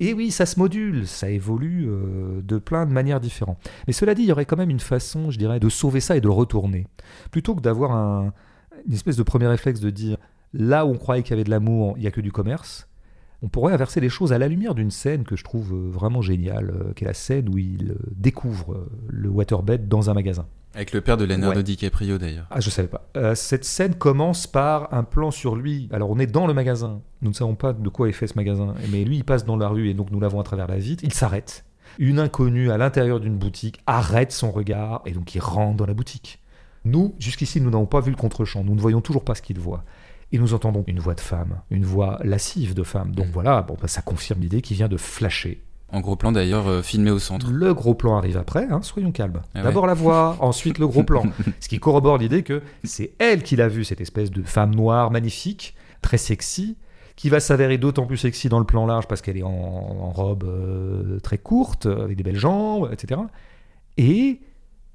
et oui, ça se module, ça évolue euh, de plein de manières différentes. Mais cela dit, il y aurait quand même une façon, je dirais, de sauver ça et de retourner. Plutôt que d'avoir un- une espèce de premier réflexe de dire là où on croyait qu'il y avait de l'amour, il n'y a que du commerce, on pourrait inverser les choses à la lumière d'une scène que je trouve euh, vraiment géniale, euh, qui est la scène où il euh, découvre euh, le waterbed dans un magasin. Avec le père de Leonardo Ouais. DiCaprio d'ailleurs. Ah, je savais pas. Euh, cette scène commence par un plan sur lui. Alors, on est dans le magasin. Nous ne savons pas de quoi est fait ce magasin. Mais lui, il passe dans la rue et donc nous l'avons à travers la vitre. Il s'arrête. Une inconnue à l'intérieur d'une boutique arrête son regard et donc il rentre dans la boutique. Nous, jusqu'ici, nous n'avons pas vu le contre-champ. Nous ne voyons toujours pas ce qu'il voit. Et nous entendons une voix de femme, une voix lascive de femme. Donc Mhm. voilà, bon, bah, ça confirme l'idée qu'il vient de flasher. En gros plan d'ailleurs euh, filmé au centre. Le gros plan arrive après, hein, soyons calmes. Ah ouais. D'abord la voix, ensuite le gros plan. Ce qui corrobore l'idée que c'est elle qui l'a vu, cette espèce de femme noire magnifique, très sexy, qui va s'avérer d'autant plus sexy dans le plan large parce qu'elle est en, en robe euh, très courte, avec des belles jambes, etc. Et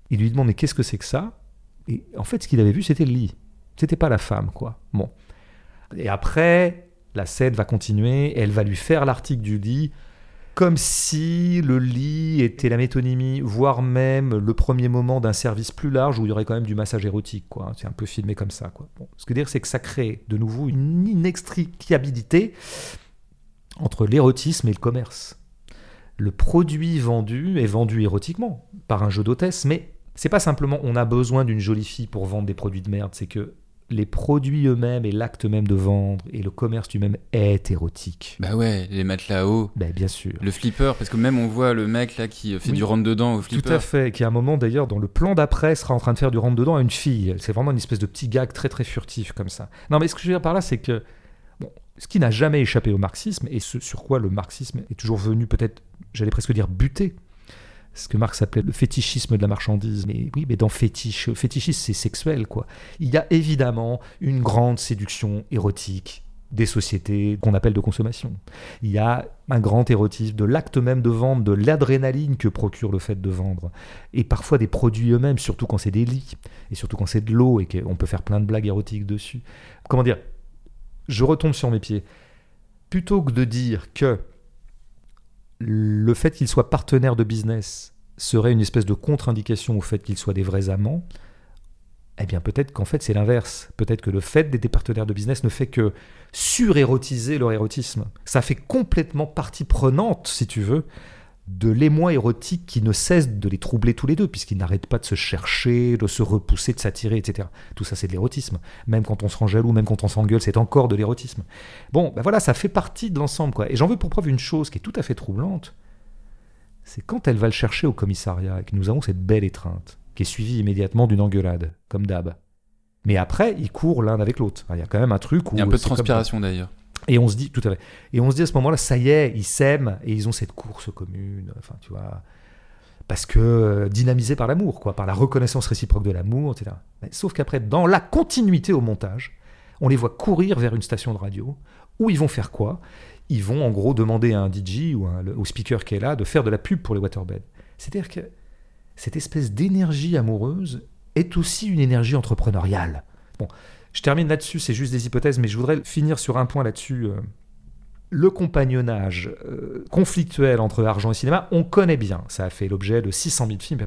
il lui demande mais qu'est-ce que c'est que ça? Et en fait, ce qu'il avait vu, c'était le lit. C'était pas la femme, quoi. Bon. Et après, la scène va continuer, elle va lui faire l'article du lit, comme si le lit était la métonymie, voire même le premier moment d'un service plus large où il y aurait quand même du massage érotique, quoi. C'est un peu filmé comme ça, quoi. Bon. Ce que dire, c'est que ça crée de nouveau une inextricabilité entre l'érotisme et le commerce. Le produit vendu est vendu érotiquement par un jeu d'hôtesse, mais c'est pas simplement on a besoin d'une jolie fille pour vendre des produits de merde, c'est que les produits eux-mêmes et l'acte même de vendre et le commerce lui-même est érotique. Bah ouais, les matelas hauts. Ben, bien sûr. Le flipper, parce que même on voit le mec là qui fait Oui. du rentre-dedans au Tout flipper. à fait, qui à un moment d'ailleurs dans le plan d'après sera en train de faire du rentre-dedans à une fille. C'est vraiment une espèce de petit gag très très furtif comme ça. Non mais ce que je veux dire par là c'est que bon, ce qui n'a jamais échappé au marxisme et ce sur quoi le marxisme est toujours venu peut-être, j'allais presque dire buter, ce que Marx appelait le fétichisme de la marchandise. Mais oui, mais dans fétiche, fétichisme c'est sexuel quoi. Il y a évidemment une grande séduction érotique des sociétés qu'on appelle de consommation. Il y a un grand érotisme de l'acte même de vente, de l'adrénaline que procure le fait de vendre, et parfois des produits eux-mêmes, surtout quand c'est des lits, et surtout quand c'est de l'eau, et qu'on peut faire plein de blagues érotiques dessus. Comment dire? Je retombe sur mes pieds. Plutôt que de dire que le fait qu'ils soient partenaires de business serait une espèce de contre-indication au fait qu'ils soient des vrais amants, eh bien peut-être qu'en fait c'est l'inverse. Peut-être que le fait d'être des partenaires de business ne fait que surérotiser leur érotisme. Ça fait complètement partie prenante, si tu veux, de l'émoi érotique qui ne cesse de les troubler tous les deux, puisqu'ils n'arrêtent pas de se chercher, de se repousser, de s'attirer, etc. Tout ça, c'est de l'érotisme. Même quand on se rend jaloux, même quand on s'engueule, c'est encore de l'érotisme. Bon, ben voilà, ça fait partie de l'ensemble, quoi. Et j'en veux pour preuve une chose qui est tout à fait troublante, c'est quand elle va le chercher au commissariat et que nous avons cette belle étreinte, qui est suivie immédiatement d'une engueulade, comme d'hab. Mais après, ils courent l'un avec l'autre. Il y a quand même un truc où... Il y a un peu de transpiration d'ailleurs. Et on se dit, tout à fait. Et on se dit à ce moment-là, ça y est, ils s'aiment et ils ont cette course commune. Enfin, tu vois. Parce que euh, dynamisé par l'amour, quoi, par la reconnaissance réciproque de l'amour, etc. Sauf qu'après, dans la continuité au montage, on les voit courir vers une station de radio où ils vont faire quoi? Ils vont en gros demander à un DJ ou au speaker qui est là de faire de la pub pour les waterbeds. C'est-à-dire que cette espèce d'énergie amoureuse est aussi une énergie entrepreneuriale. Bon, je termine là-dessus, c'est juste des hypothèses, mais je voudrais finir sur un point là-dessus. euh. Le compagnonnage euh, conflictuel entre argent et cinéma, on connaît bien. Ça a fait l'objet de 600 000 films.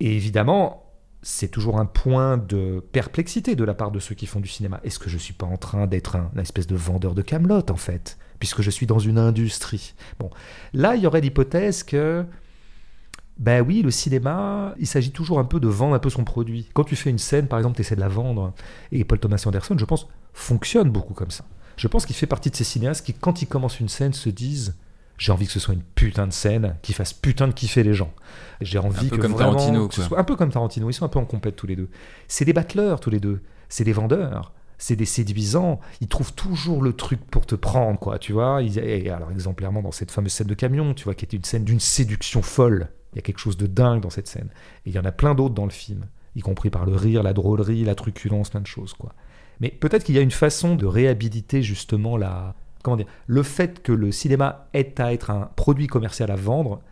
Et évidemment, c'est toujours un point de perplexité de la part de ceux qui font du cinéma. Est-ce que je suis pas en train d'être un, espèce de vendeur de camelote en fait, puisque je suis dans une industrie? Bon, là, il y aurait l'hypothèse que ben oui, le cinéma, il s'agit toujours un peu de vendre un peu son produit. Quand tu fais une scène, par exemple, tu essaies de la vendre, et Paul Thomas Anderson, je pense, fonctionne beaucoup comme ça. Je pense qu'il fait partie de ces cinéastes qui, quand ils commencent une scène, se disent j'ai envie que ce soit une putain de scène qui fasse putain de kiffer les gens. J'ai envie peu que comme vraiment Tarantino, que ce soit un peu comme Tarantino. Ils sont un peu en compète tous les deux. C'est des battleurs tous les deux. C'est des vendeurs. C'est des séduisants. Ils trouvent toujours le truc pour te prendre, quoi. Tu vois. Et alors exemplairement dans cette fameuse scène de camion, tu vois, qui était une scène d'une séduction folle. Il y a quelque chose de dingue dans cette scène. Et il y en a plein d'autres dans le film, y compris par le rire, la drôlerie, la truculence, plein de choses, quoi. Mais peut-être qu'il y a une façon de réhabiliter justement la. Comment dire Le fait que le cinéma ait à être un produit commercial à vendre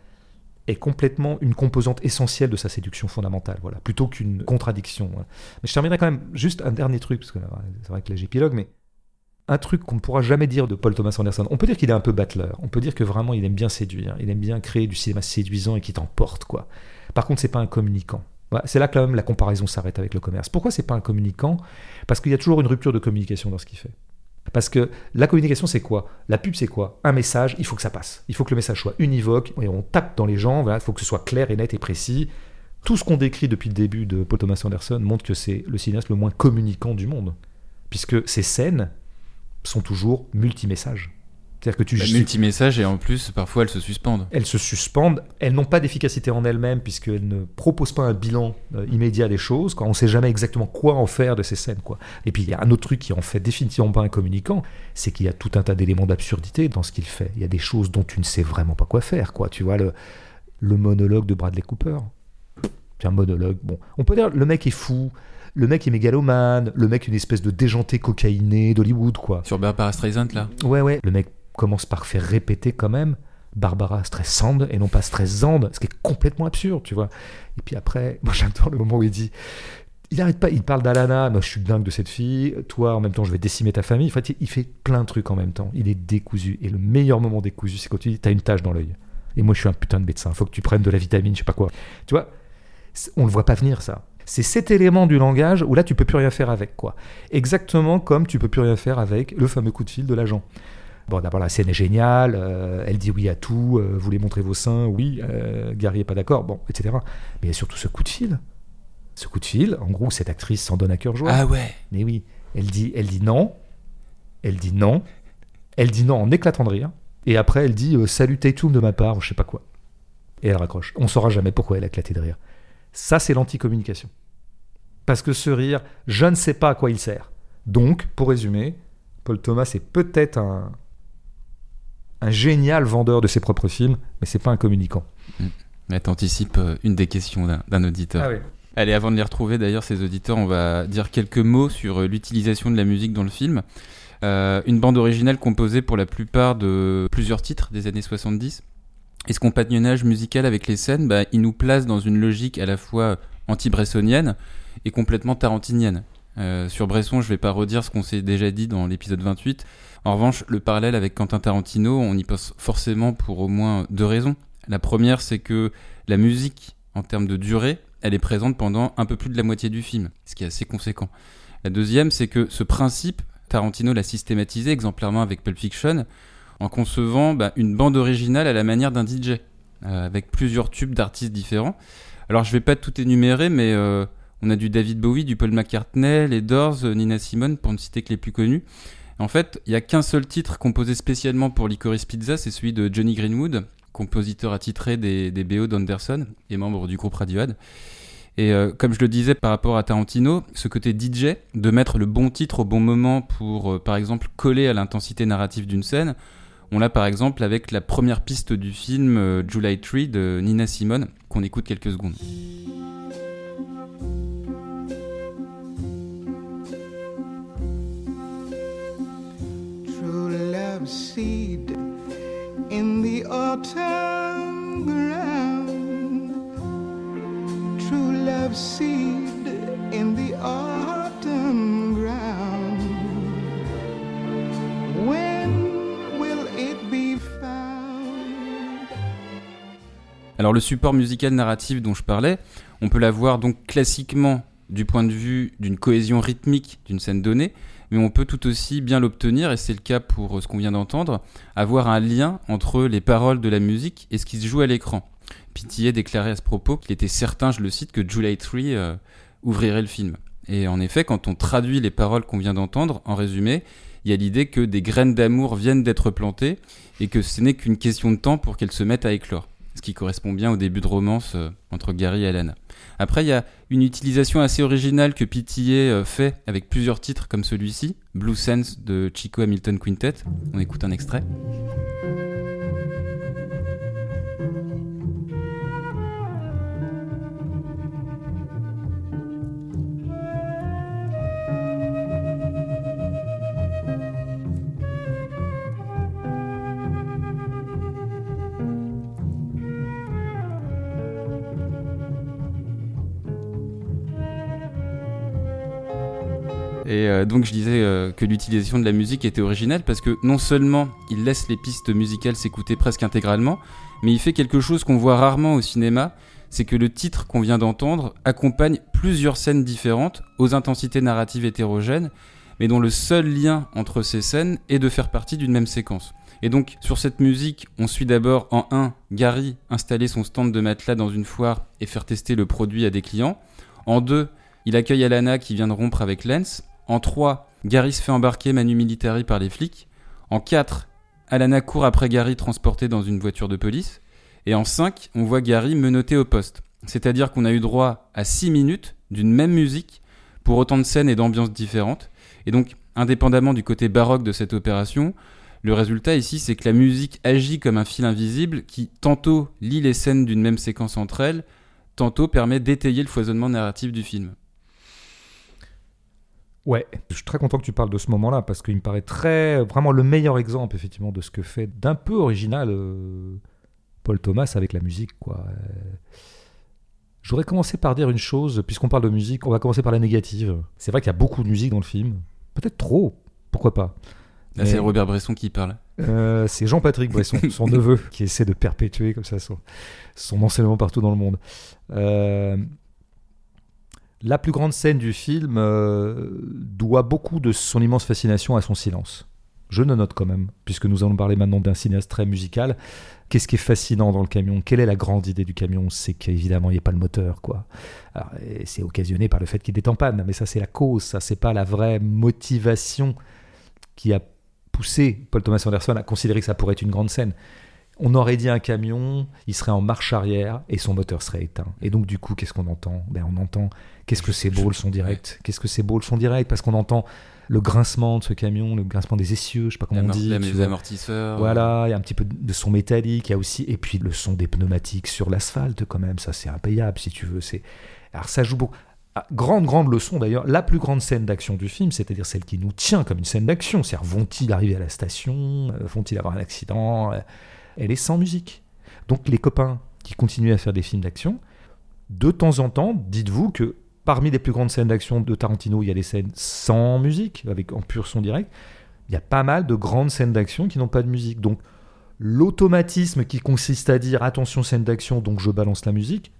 est complètement une composante essentielle de sa séduction fondamentale, voilà, plutôt qu'une contradiction. voilà. Mais je terminerai quand même juste un dernier truc, parce que c'est vrai que là j'épilogue, mais un truc qu'on ne pourra jamais dire de Paul Thomas Anderson. On peut dire qu'il est un peu battleur, on peut dire que vraiment il aime bien séduire, il aime bien créer du cinéma séduisant et qui t'emporte, quoi. Par contre, c'est pas un communicant. Voilà, c'est là que même la comparaison s'arrête avec le commerce. Pourquoi c'est pas un communicant? Parce qu'il y a toujours une rupture de communication dans ce qu'il fait. Parce que la communication, c'est quoi? La pub, c'est quoi? Un message, il faut que ça passe. Il faut que le message soit univoque, et on tape dans les gens, il faut que ce soit clair et net et précis. Tout ce qu'on décrit depuis le début de Paul Thomas Anderson montre que c'est le cinéaste le moins communicant du monde. Puisque ces scènes sont toujours multi-messages. C'est-à-dire que tu La multimessage et en plus, parfois, elles se suspendent. elles se suspendent, elles n'ont pas d'efficacité en elles-mêmes puisqu'elles ne proposent pas un bilan euh, immédiat des choses. Quoi. On ne sait jamais exactement quoi en faire de ces scènes. Quoi. Et puis il y a un autre truc qui en fait définitivement pas un communicant, c'est qu'il y a tout un tas d'éléments d'absurdité dans ce qu'il fait. Il y a des choses dont tu ne sais vraiment pas quoi faire. Quoi. Tu vois le, le monologue de Bradley Cooper. C'est un monologue. Bon, on peut dire le mec est fou. Le mec est mégalomane, le mec une espèce de déjanté cocaïné d'Hollywood, quoi. Sur Barbara Streisand, là. Ouais, ouais. Le mec commence par faire répéter quand même Barbara Streisand et non pas Streisand, ce qui est complètement absurde, tu vois. Et puis après, moi j'adore le moment où il dit. Il arrête pas, il parle d'Alana, moi je suis dingue de cette fille, toi en même temps je vais décimer ta famille. En fait, il fait plein de trucs en même temps. Il est décousu. Et le meilleur moment décousu, c'est quand tu dis t'as une tache dans l'œil. Et moi je suis un putain de médecin, faut que tu prennes de la vitamine, je sais pas quoi. Tu vois, on le voit pas venir ça. C'est cet élément du langage où là tu peux plus rien faire avec quoi. Exactement comme tu peux plus rien faire avec le fameux coup de fil de l'agent. Bon, d'abord, la scène est géniale, euh, elle dit oui à tout, euh, vous voulez montrer vos seins, oui, euh, Gary est pas d'accord, bon, etc. Mais il y a surtout ce coup de fil. Ce coup de fil, en gros, cette actrice s'en donne à cœur joie. Ah ouais. Mais oui, elle dit, elle dit non, elle dit non, elle dit non en éclatant de rire, et après elle dit euh, salut Tatum de ma part, ou je sais pas quoi. Et elle raccroche. On saura jamais pourquoi elle a éclaté de rire. Ça, c'est l'anticommunication. Parce que ce rire, je ne sais pas à quoi il sert. Donc, pour résumer, Paul Thomas est peut-être un, un génial vendeur de ses propres films, mais c'est pas un communicant. Là, t'anticipes euh, une des questions d'un auditeur. oui. Allez, avant de les retrouver, d'ailleurs, ces auditeurs, on va dire quelques mots sur euh, l'utilisation de la musique dans le film. Euh, une bande originale composée pour la plupart de plusieurs titres des années 70. Et ce compagnonnage musical avec les scènes, bah, il nous place dans une logique à la fois anti-bressonienne et complètement tarantinienne. Euh, sur Bresson, je vais pas redire ce qu'on s'est déjà dit dans l'épisode 28. En revanche, le parallèle avec Quentin Tarantino, on y pense forcément pour au moins deux raisons. La première, c'est que la musique, en termes de durée, elle est présente pendant un peu plus de la moitié du film, ce qui est assez conséquent. La deuxième, c'est que ce principe, Tarantino l'a systématisé exemplairement avec Pulp Fiction, en concevant bah, une bande originale à la manière d'un DJ, euh, avec plusieurs tubes d'artistes différents. Alors je vais pas tout énumérer, mais euh, on a du David Bowie, du Paul McCartney, les Doors, euh, Nina Simone, pour ne citer que les plus connus. En fait, il y a qu'un seul titre composé spécialement pour Licorice Pizza, c'est celui de Johnny Greenwood, compositeur attitré des, des BO d'Anderson et membre du groupe Radiohead. Et comme je le disais par rapport à Tarantino, ce côté DJ, de mettre le bon titre au bon moment pour, par exemple, coller à l'intensité narrative d'une scène, on l'a par exemple avec la première piste du film euh, July Tree de Nina Simone, qu'on écoute quelques secondes. True love seed in the autumn ground. True love seed in the autumn Alors le support musical narratif dont je parlais, on peut l'avoir donc classiquement du point de vue d'une cohésion rythmique d'une scène donnée, mais on peut tout aussi bien l'obtenir, et c'est le cas pour euh, ce qu'on vient d'entendre, avoir un lien entre les paroles de la musique et ce qui se joue à l'écran. Pitié déclarait à ce propos qu'il était certain, je le cite, que July Tree euh, ouvrirait le film. Et en effet, quand on traduit les paroles qu'on vient d'entendre, en résumé, il y a l'idée que des graines d'amour viennent d'être plantées et que ce n'est qu'une question de temps pour qu'elles se mettent à éclore. Ce qui correspond bien au début de romance euh, entre Gary et Alana. Après, il y a une utilisation assez originale que Pitié euh, fait avec plusieurs titres comme celui-ci, Blue Sense de Chico Hamilton Quintet. On écoute un extrait. Et euh, donc je disais euh, que l'utilisation de la musique était originale parce que non seulement il laisse les pistes musicales s'écouter presque intégralement, mais il fait quelque chose qu'on voit rarement au cinéma, c'est que le titre qu'on vient d'entendre accompagne plusieurs scènes différentes aux intensités narratives hétérogènes, mais dont le seul lien entre ces scènes est de faire partie d'une même séquence. Et donc sur cette musique, on suit d'abord en 1 Gary installer son stand de matelas dans une foire et faire tester le produit à des clients. En 2, il accueille Alana qui vient de rompre avec Lance. En 3, Gary se fait embarquer Manu Militari par les flics. En 4, Alana court après Gary transporté dans une voiture de police. Et en 5, on voit Gary menotté au poste. C'est-à-dire qu'on a eu droit à 6 minutes d'une même musique pour autant de scènes et d'ambiances différentes. Et donc, indépendamment du côté baroque de cette opération, le résultat ici, c'est que la musique agit comme un fil invisible qui tantôt lie les scènes d'une même séquence entre elles, tantôt permet d'étayer le foisonnement narratif du film. Ouais, je suis très content que tu parles de ce moment-là parce qu'il me paraît très vraiment le meilleur exemple effectivement de ce que fait d'un peu original euh, Paul Thomas avec la musique quoi. Euh, J'aurais commencé par dire une chose puisqu'on parle de musique, on va commencer par la négative. C'est vrai qu'il y a beaucoup de musique dans le film, peut-être trop, pourquoi pas. Là, Mais- c'est Robert Bresson qui parle. Euh, c'est Jean-Patrick Bresson, son neveu, qui essaie de perpétuer comme ça son, son enseignement partout dans le monde. Euh, la plus grande scène du film euh, doit beaucoup de son immense fascination à son silence. Je le note quand même, puisque nous allons parler maintenant d'un cinéaste très musical. Qu'est-ce qui est fascinant dans le camion? Quelle est la grande idée du camion? C'est qu'évidemment, il n'y a pas le moteur, quoi. C'est occasionné par le fait qu'il est en panne, mais ça, c'est la cause, ça, c'est pas la vraie motivation qui a poussé Paul Thomas Anderson à considérer que ça pourrait être une grande scène. On aurait dit un camion, il serait en marche arrière et son moteur serait éteint. Et donc du coup, qu'est-ce qu'on entend? Ben on entend qu'est-ce que c'est beau le son direct. Qu'est-ce que c'est beau le son direct parce qu'on entend le grincement de ce camion, le grincement des essieux, je sais pas comment on dit. les amortisseurs. Voilà, il y a un petit peu de son métallique, il y a aussi et puis le son des pneumatiques sur l'asphalte quand même, ça c'est impayable si tu veux, c'est alors ça joue beaucoup. Ah, grande grande leçon d'ailleurs, la plus grande scène d'action du film, c'est-à-dire celle qui nous tient comme une scène d'action, c'est-à-dire vont-ils arriver à la station, Euh, vont-ils avoir un accident, Euh, elle est sans musique. Donc les copains qui continuent à faire des films d'action, de temps en temps, dites-vous que parmi les plus grandes scènes d'action de Tarantino, il y a des scènes sans musique, avec en pur son direct. Il y a pas mal de grandes scènes d'action qui n'ont pas de musique. Donc l'automatisme qui consiste à dire attention scène d'action, donc je balance la musique,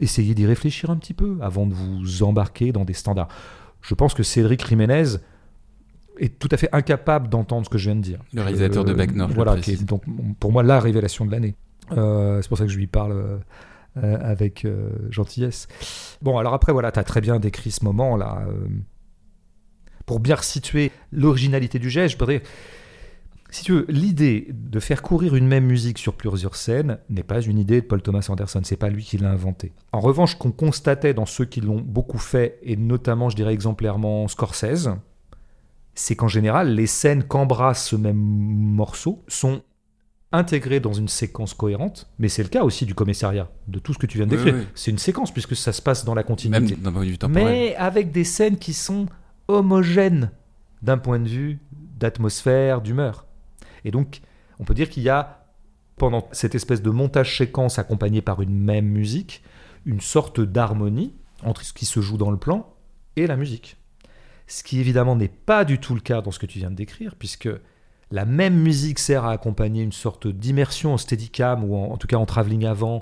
essayez d'y réfléchir un petit peu avant de vous embarquer dans des standards. Je pense que Cédric Jiménez est tout à fait incapable d'entendre ce que je viens de dire. Le réalisateur de Bac Nord, je le Voilà, qui est donc pour moi la révélation de l'année. Euh, c'est pour ça que je lui parle euh, euh, avec euh, gentillesse. Bon, alors après, voilà, tu as très bien décrit ce moment-là. euh, pour bien resituer l'originalité du geste, je voudrais. Si tu veux, l'idée de faire courir une même musique sur plusieurs scènes n'est pas une idée de Paul Thomas Anderson, c'est pas lui qui l'a inventé. En revanche, qu'on constatait dans ceux qui l'ont beaucoup fait, et notamment, je dirais exemplairement Scorsese, c'est qu'en général, les scènes qu'embrasse ce même morceau sont intégrées dans une séquence cohérente, mais c'est le cas aussi du commissariat, de tout ce que tu viens de décrire. oui. C'est une séquence puisque ça se passe dans la continuité. mais avec des scènes qui sont homogènes d'un point de vue d'atmosphère, d'humeur. Et donc, on peut dire qu'il y a, pendant cette espèce de montage séquence accompagné par une même musique, une sorte d'harmonie entre ce qui se joue dans le plan et la musique. Ce qui évidemment n'est pas du tout le cas dans ce que tu viens de décrire, puisque la même musique sert à accompagner une sorte d'immersion en steadicam, ou en, en tout cas en travelling avant,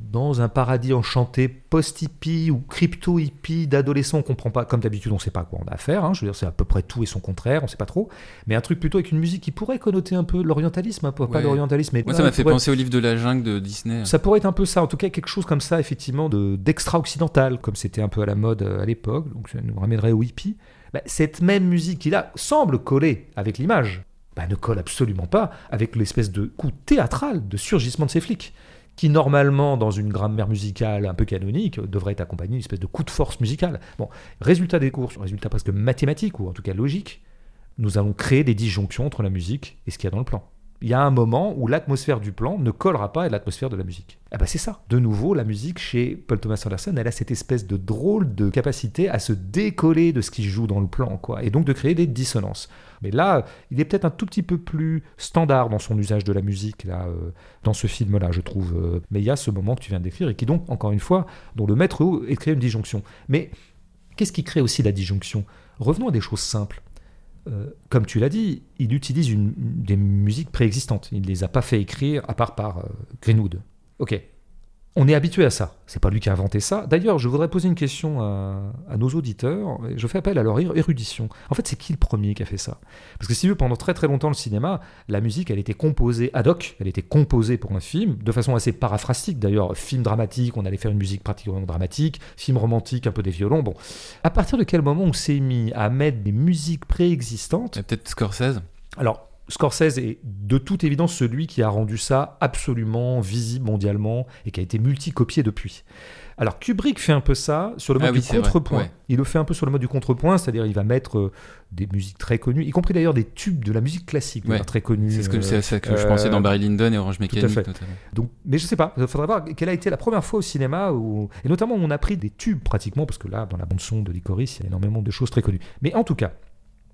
dans un paradis enchanté post-hippie ou crypto-hippie d'adolescents, on comprend pas, comme d'habitude, on ne sait pas à quoi on a affaire, hein, je veux dire, c'est à peu près tout et son contraire, on ne sait pas trop, mais un truc plutôt avec une musique qui pourrait connoter un peu l'orientalisme, peu, pas Ouais. l'orientalisme, mais Moi, ça m'a fait pourrait- penser au livre de la jungle de Disney. ça pourrait être un peu ça, en tout cas quelque chose comme ça, effectivement, de- d'extra-occidental, comme c'était un peu à la mode euh, à l'époque, donc ça nous ramènerait au hippie. Bah, cette même musique qui là semble coller avec l'image, bah, ne colle absolument pas avec l'espèce de coup théâtral de surgissement de ces flics, qui normalement, dans une grammaire musicale un peu canonique, devrait être accompagné d'une espèce de coup de force musicale. Bon, résultat des cours, résultat presque mathématique, ou en tout cas logique, nous allons créer des disjonctions entre la musique et ce qu'il y a dans le plan. Il y a un moment où l'atmosphère du plan ne collera pas à l'atmosphère de la musique. Eh ben c'est ça. De nouveau, la musique chez Paul Thomas Anderson, elle a cette espèce de drôle de capacité à se décoller de ce qui joue dans le plan, quoi, et donc de créer des dissonances. Mais là, il est peut-être un tout petit peu plus standard dans son usage de la musique là, euh, dans ce film-là, je trouve. euh. mais il y a ce moment que tu viens de décrire et qui donc, encore une fois, dont le maître est de créer une disjonction. Mais qu'est-ce qui crée aussi la disjonction? Revenons à des choses simples. Euh, comme tu l'as dit, il utilise des musiques préexistantes. Il ne les a pas fait écrire à part par euh, Greenwood. Ok. On est habitué à ça. C'est pas lui qui a inventé ça. D'ailleurs, je voudrais poser une question à, à nos auditeurs. Je fais appel à leur ér- érudition. En fait, c'est qui le premier qui a fait ça? Parce que si veux, pendant très très longtemps, le cinéma, la musique, elle était composée ad hoc. Elle était composée pour un film, de façon assez paraphrastique. D'ailleurs, film dramatique, on allait faire une musique pratiquement dramatique. Film romantique, un peu des violons. Bon, à partir de quel moment on s'est mis à mettre des musiques préexistantes? Peut-être Scorsese. alors, Scorsese est de toute évidence celui qui a rendu ça absolument visible mondialement et qui a été multicopié depuis. Alors, Kubrick fait un peu ça sur le mode Ah oui, du contrepoint. ouais. Il le fait un peu sur le mode du contrepoint, c'est-à-dire il va mettre euh, des musiques très connues, y compris d'ailleurs des tubes de la musique classique Ouais. très connus. C'est ce que, ça que je euh, pensais dans Barry Lyndon et Orange à Mécanique, fait. notamment. donc, mais je sais pas, il faudrait voir quelle a été la première fois au cinéma, où, et notamment où on a pris des tubes pratiquement, parce que là, dans la bande-son de Licorice, il y a énormément de choses très connues. Mais en tout cas,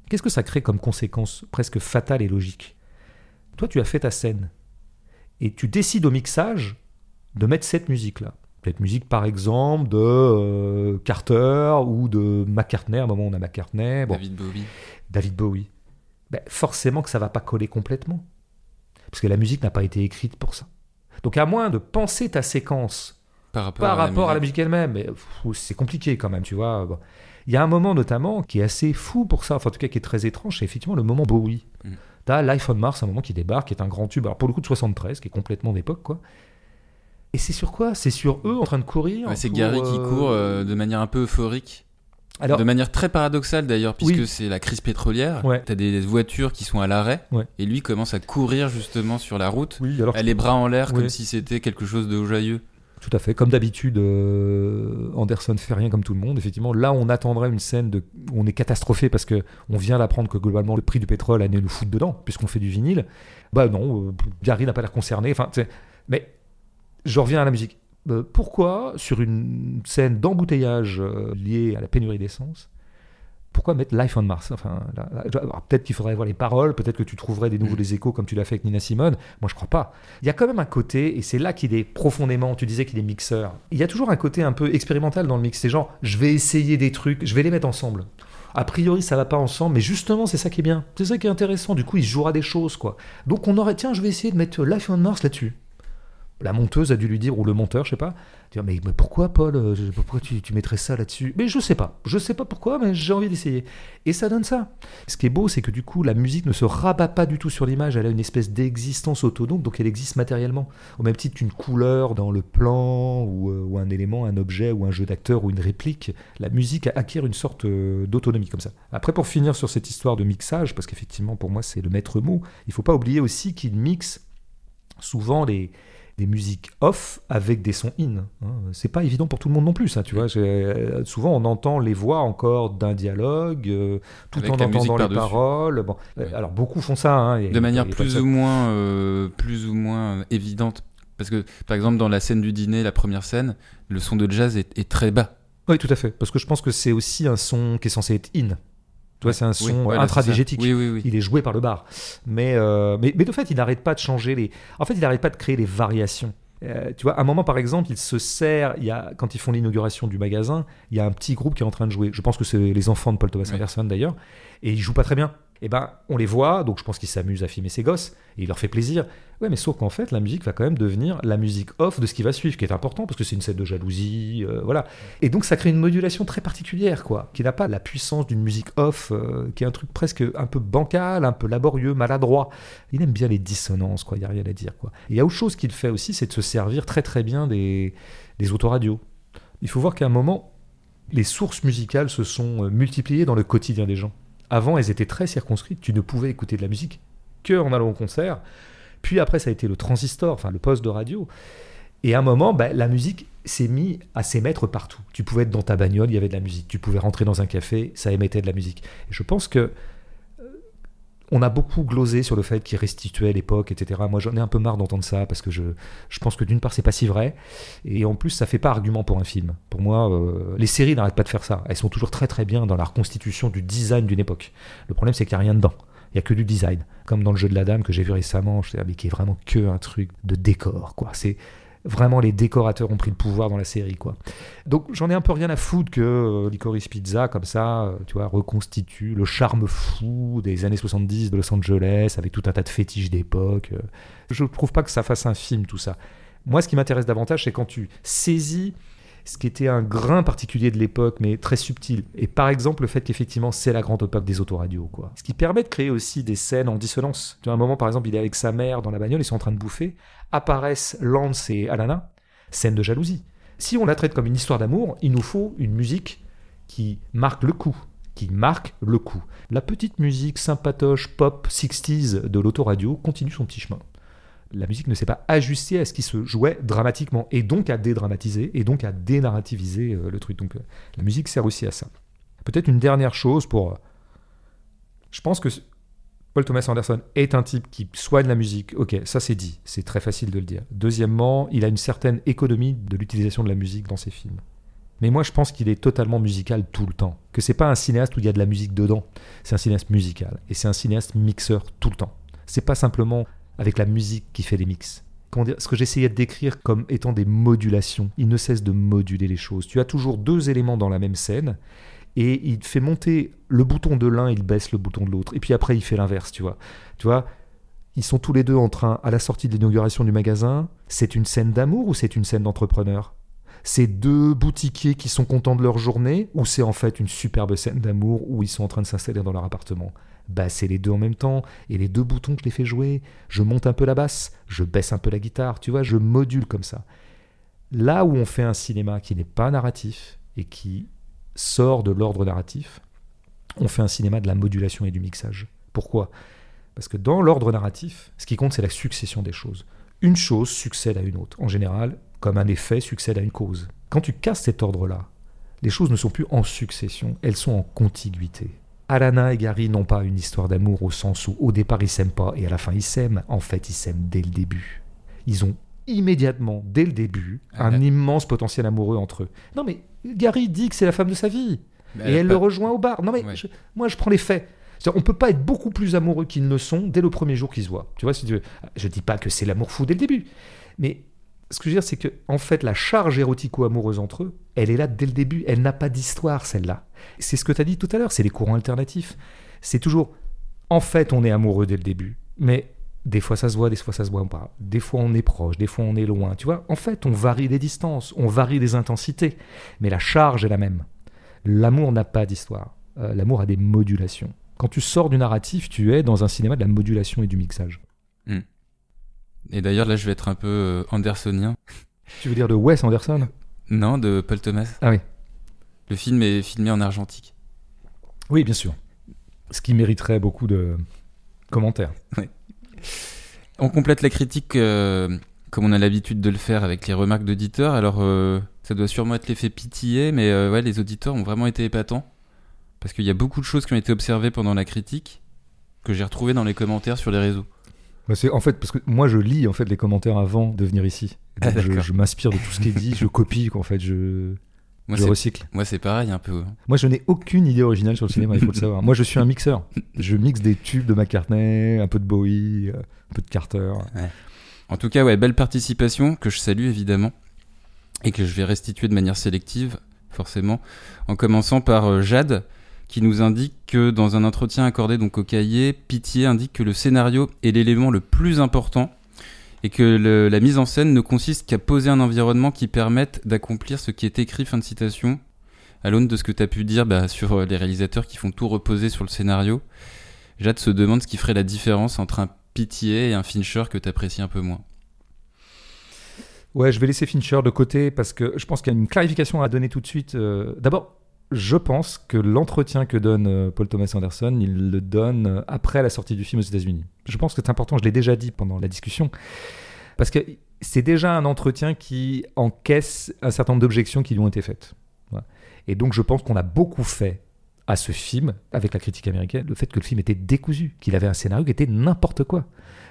qu'est-ce que ça crée comme conséquence presque fatale et logique? Toi, tu as fait ta scène, et tu décides au mixage de mettre cette musique-là. Cette musique, par exemple, de euh, Carter ou de McCartney, à un moment on a McCartney. Bon, David Bowie. David Bowie, ben, forcément que ça va pas coller complètement. Parce que la musique n'a pas été écrite pour ça. Donc à moins de penser ta séquence Par rapport, par à, rapport à la musique. elle-même, c'est compliqué quand même, tu vois. Bon. Il y a un moment notamment qui est assez fou pour ça, enfin en tout cas qui est très étrange, c'est effectivement le moment Bowie. Mm. T'as Life on Mars, un moment qui débarque, qui est un grand tube, alors pour le coup de 73, qui est complètement d'époque, quoi. Et c'est sur quoi? C'est sur eux en train de courir Ouais, c'est Gary qui euh, court euh, de manière un peu euphorique. Alors, de manière très paradoxale d'ailleurs, puisque Oui. c'est la crise pétrolière. Ouais. T'as des voitures qui sont à l'arrêt. Ouais. Et lui commence à courir justement sur la route. oui, alors les bras en l'air comme si c'était quelque chose de joyeux. Tout à fait. Comme d'habitude, euh, Anderson fait rien comme tout le monde. Effectivement, là, on attendrait une scène où on est catastrophé parce que on vient d'apprendre que globalement le prix du pétrole allait nous foutre dedans puisqu'on fait du vinyle. Bah non, euh, Gary n'a pas l'air concerné. Enfin, mais je reviens à la musique. Euh, pourquoi sur une scène d'embouteillage euh, liée à la pénurie d'essence pourquoi mettre Life on Mars? Enfin, peut-être qu'il faudrait voir les paroles, peut-être que tu trouverais des nouveaux Mm. des échos comme tu l'as fait avec Nina Simone. Moi, je crois pas. Il y a quand même un côté, et c'est là qu'il est profondément, tu disais qu'il est mixeur. Il y a toujours un côté un peu expérimental dans le mix. C'est genre, je vais essayer des trucs, je vais les mettre ensemble. A priori, ça va pas ensemble, mais justement, c'est ça qui est bien. C'est ça qui est intéressant. Du coup, il se jouera des choses, quoi. Donc, on aurait, tiens, je vais essayer de mettre Life on Mars là-dessus. La monteuse a dû lui dire, ou le monteur, je sais pas, dire, mais, mais pourquoi Paul euh, Pourquoi tu, tu mettrais ça là-dessus? Mais je sais pas. Je sais pas pourquoi, mais j'ai envie d'essayer. Et ça donne ça. Ce qui est beau, c'est que du coup, la musique ne se rabat pas du tout sur l'image. Elle a une espèce d'existence autonome, donc elle existe matériellement. Au même titre qu'une couleur dans le plan, ou, euh, un élément, un objet, ou un jeu d'acteur, ou une réplique, la musique acquiert une sorte euh, d'autonomie comme ça. Après, pour finir sur cette histoire de mixage, parce qu'effectivement, pour moi, c'est le maître mot, il faut pas oublier aussi qu'il mixe souvent les, des musiques off avec des sons in. Hein. C'est pas évident pour tout le monde non plus, ça, tu vois. Euh, Souvent, on entend les voix encore d'un dialogue, euh, tout Avec en entendant les paroles. Bon, euh, Ouais. alors beaucoup font ça. hein, et- de manière et plus ou moins euh, plus ou moins évidente parce que par exemple dans la scène du dîner la première scène le son de jazz est, est très bas Oui, tout à fait. Parce que je pense que c'est aussi un son qui est censé être in. C'est un Oui, son voilà, intradigétique. oui Il est joué par le bar. Mais, euh, mais, mais de fait, il n'arrête pas de changer les. En fait, il n'arrête pas de créer les variations. Euh, tu vois, à un moment, par exemple, il se sert. Il y a, quand ils font l'inauguration du magasin, il y a un petit groupe qui est en train de jouer. Je pense que c'est les enfants de Paul Thomas. Anderson d'ailleurs. Et ils jouent pas très bien. Et ben, on les voit, donc je pense qu'ils s'amusent à filmer ses gosses. Et il leur fait plaisir. Ouais, mais sauf qu'en fait, la musique va quand même devenir la musique off de ce qui va suivre, qui est important parce que c'est une scène de jalousie. euh, voilà. Et donc, ça crée une modulation très particulière, quoi, qui n'a pas la puissance d'une musique off, euh, qui est un truc presque un peu bancal, un peu laborieux, maladroit. Il aime bien les dissonances, quoi. Il y a rien à dire, quoi. Et il y a autre chose qu'il fait aussi, c'est de se servir très très bien des, des autoradios. Il faut voir qu'à un moment, les sources musicales se sont euh, multipliées dans le quotidien des gens. Avant, elles étaient très circonscrites. Tu ne pouvais écouter de la musique que en allant au concert. Puis après, ça a été le transistor, enfin le poste de radio. Et à un moment, bah, la musique s'est mise à s'émettre partout. Tu pouvais être dans ta bagnole, il y avait de la musique. Tu pouvais rentrer dans un café, ça émettait de la musique. Et je pense que on a beaucoup glosé sur le fait qu'il restituait l'époque, etc. Moi, j'en ai un peu marre d'entendre ça parce que je, je pense que d'une part, c'est pas si vrai, et en plus, ça fait pas argument pour un film. Pour moi, euh, les séries n'arrêtent pas de faire ça. Elles sont toujours très très bien dans la reconstitution du design d'une époque. Le problème, c'est qu'il n'y a rien dedans. Il y a que du design. Comme dans le jeu de la dame que j'ai vu récemment, je sais, ah, mais qui est vraiment que un truc de décor, quoi. C'est vraiment les décorateurs ont pris le pouvoir dans la série, quoi. Donc j'en ai un peu rien à foutre que euh, Licorice Pizza, comme ça, euh, tu vois, reconstitue le charme fou des années 70 de Los Angeles, avec tout un tas de fétiches d'époque. euh. Je ne trouve pas que ça fasse un film, tout ça. Moi, ce qui m'intéresse davantage, c'est quand tu saisis ce qui était un grain particulier de l'époque, mais très subtil. Et par exemple, le fait qu'effectivement, c'est la grande époque des autoradios, quoi. Ce qui permet de créer aussi des scènes en dissonance. Tu vois, un moment, par exemple, il est avec sa mère dans la bagnole, ils sont en train de bouffer. Apparaissent Lance et Alana, scène de jalousie. Si on la traite comme une histoire d'amour, il nous faut une musique qui marque le coup, qui marque le coup. La petite musique sympatoche pop 60s de l'autoradio continue son petit chemin. La musique ne s'est pas ajustée à ce qui se jouait dramatiquement, et donc à dédramatiser, et donc à dénarrativiser euh, le truc. Donc euh, la musique sert aussi à ça. Peut-être une dernière chose pour... euh, Je pense que Paul Thomas Anderson est un type qui soigne la musique. Ok, ça c'est dit, c'est très facile de le dire. Deuxièmement, il a une certaine économie de l'utilisation de la musique dans ses films. Mais moi, je pense qu'il est totalement musical tout le temps. Que c'est pas un cinéaste où il y a de la musique dedans. C'est un cinéaste musical. Et c'est un cinéaste mixeur tout le temps. C'est pas simplement avec la musique qui fait des mix. Ce que j'essayais de décrire comme étant des modulations. Il ne cesse de moduler les choses. Tu as toujours deux éléments dans la même scène. Et il fait monter le bouton de l'un, il baisse le bouton de l'autre. Et puis après, il fait l'inverse, tu vois. Tu vois, ils sont tous les deux en train, à la sortie de l'inauguration du magasin, c'est une scène d'amour ou c'est une scène d'entrepreneur? C'est deux boutiquiers qui sont contents de leur journée ou c'est en fait une superbe scène d'amour où ils sont en train de s'installer dans leur appartement? C'est les deux en même temps et les deux boutons je les fais jouer, je monte un peu la basse, je baisse un peu la guitare, tu vois, je module comme ça. Là où on fait un cinéma qui n'est pas narratif et qui sort de l'ordre narratif, on fait un cinéma de la modulation et du mixage. Pourquoi? Parce que dans l'ordre narratif, ce qui compte, c'est la succession des choses. Une chose succède à une autre. En général, comme un effet succède à une cause. Quand tu casses cet ordre-là, les choses ne sont plus en succession, elles sont en contiguïté. Alana et Gary n'ont pas une histoire d'amour au sens où au départ ils s'aiment pas et à la fin ils s'aiment. En fait, ils s'aiment dès le début. Ils ont immédiatement, dès le début, Ah, un immense potentiel amoureux entre eux. Non mais Gary dit que c'est la femme de sa vie. Mais Et elle le rejoint au bar. Non mais Ouais. je- moi je prends les faits. On peut pas être beaucoup plus amoureux qu'ils ne sont dès le premier jour qu'ils se voient. Tu vois, si tu veux. Je dis pas que c'est l'amour fou dès le début, mais ce que je veux dire, c'est que en fait, la charge érotico-amoureuse entre eux, elle est là dès le début. Elle n'a pas d'histoire, celle-là. C'est ce que tu as dit tout à l'heure. C'est les courants alternatifs. C'est toujours, en fait, on est amoureux dès le début, mais Des fois ça se voit, des fois ça se voit pas. Des fois on est proche, des fois on est loin. Tu vois, en fait, on varie les distances, on varie les intensités, mais la charge est la même. L'amour n'a pas d'histoire. Euh, L'amour a des modulations. Quand tu sors du narratif, tu es dans un cinéma de la modulation et du mixage. Et d'ailleurs, là, je vais être un peu euh, andersonien. Tu veux dire de Wes Anderson? Non, de Paul Thomas. Ah oui. Le film est filmé en argentique. Oui, bien sûr. Ce qui mériterait beaucoup de commentaires. On complète la critique euh, comme on a l'habitude de le faire avec les remarques d'auditeurs. Alors, euh, ça doit sûrement être l'effet pitié, mais euh, ouais, les auditeurs ont vraiment été épatants. Parce qu'il y a beaucoup de choses qui ont été observées pendant la critique que j'ai retrouvées dans les commentaires sur les réseaux. Bah, c'est en fait parce que moi je lis en fait les commentaires avant de venir ici. Ah, je m'inspire de tout ce qui est dit, je copie en fait, je, Moi, je c'est, recycle. moi, c'est pareil un peu. Moi je n'ai aucune idée originale sur le cinéma, il faut le savoir. Moi je suis un mixeur. Je mixe des tubes de McCartney, un peu de Bowie, euh, un peu de Carter. En tout cas, ouais, belle participation que je salue évidemment et que je vais restituer de manière sélective, forcément, en commençant par euh, Jade qui nous indique que dans un entretien accordé donc au cahier, Pitié indique que le scénario est l'élément le plus important et que la mise en scène ne consiste qu'à poser un environnement qui permette d'accomplir ce qui est écrit, fin de citation. À l'aune de ce que tu as pu dire bah, sur euh, les réalisateurs qui font tout reposer sur le scénario, Jade se demande ce qui ferait la différence entre un Pitié et un Fincher que tu apprécies un peu moins. Ouais, je vais laisser Fincher de côté parce que je pense qu'il y a une clarification à donner tout de suite. Euh, D'abord, je pense que l'entretien que donne euh, Paul Thomas Anderson, il le donne euh, après la sortie du film aux États-Unis. Je pense que c'est important, je l'ai déjà dit pendant la discussion, parce que c'est déjà un entretien qui encaisse un certain nombre d'objections qui lui ont été faites. Et donc, je pense qu'on a beaucoup fait à ce film, avec la critique américaine, le fait que le film était décousu, qu'il avait un scénario qui était n'importe quoi.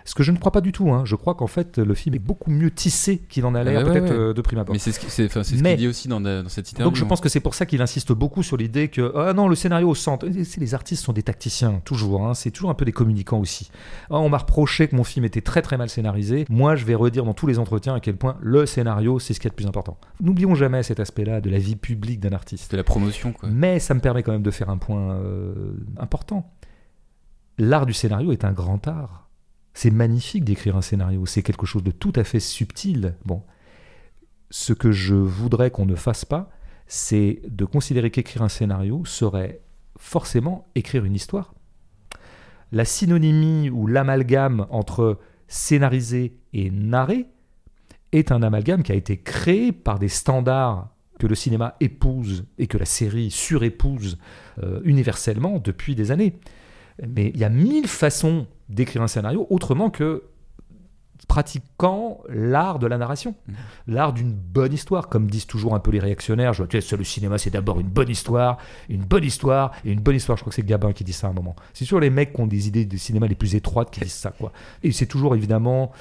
Ce que je ne crois pas du tout. hein. Je crois qu'en fait, le film est beaucoup mieux tissé qu'il en a l'air, Ah ouais, peut-être ouais. euh, de prime abord. Mais c'est ce qui- c'est enfin, c'est ce qu'il dit aussi dans, dans cette interview. Donc je pense que c'est pour ça qu'il insiste beaucoup sur l'idée que ah non le scénario au centre. Les artistes sont des tacticiens toujours. hein. C'est toujours un peu des communicants aussi. Ah, on m'a reproché que mon film était très très mal scénarisé. Moi je vais redire dans tous les entretiens à quel point le scénario c'est ce qui est le plus important. N'oublions jamais cet aspect-là de la vie publique d'un artiste. C'était la promotion, quoi. Mais ça me permet quand même de faire un point euh, important. L'art du scénario est un grand art. C'est magnifique d'écrire un scénario. C'est quelque chose de tout à fait subtil. Bon, ce que je voudrais qu'on ne fasse pas, c'est de considérer qu'écrire un scénario serait forcément écrire une histoire. La synonymie ou l'amalgame entre scénariser et narrer est un amalgame qui a été créé par des standards que le cinéma épouse et que la série surépouse euh, universellement depuis des années. Mais il y a mille façons d'écrire un scénario autrement que pratiquant l'art de la narration, l'art d'une bonne histoire, comme disent toujours un peu les réactionnaires. Je vois, tu sais, le cinéma, c'est d'abord une bonne histoire, une bonne histoire et une bonne histoire. Je crois que c'est Gabin qui dit ça à un moment. C'est toujours les mecs qui ont des idées de cinéma les plus étroites qui disent ça, quoi. Et c'est toujours évidemment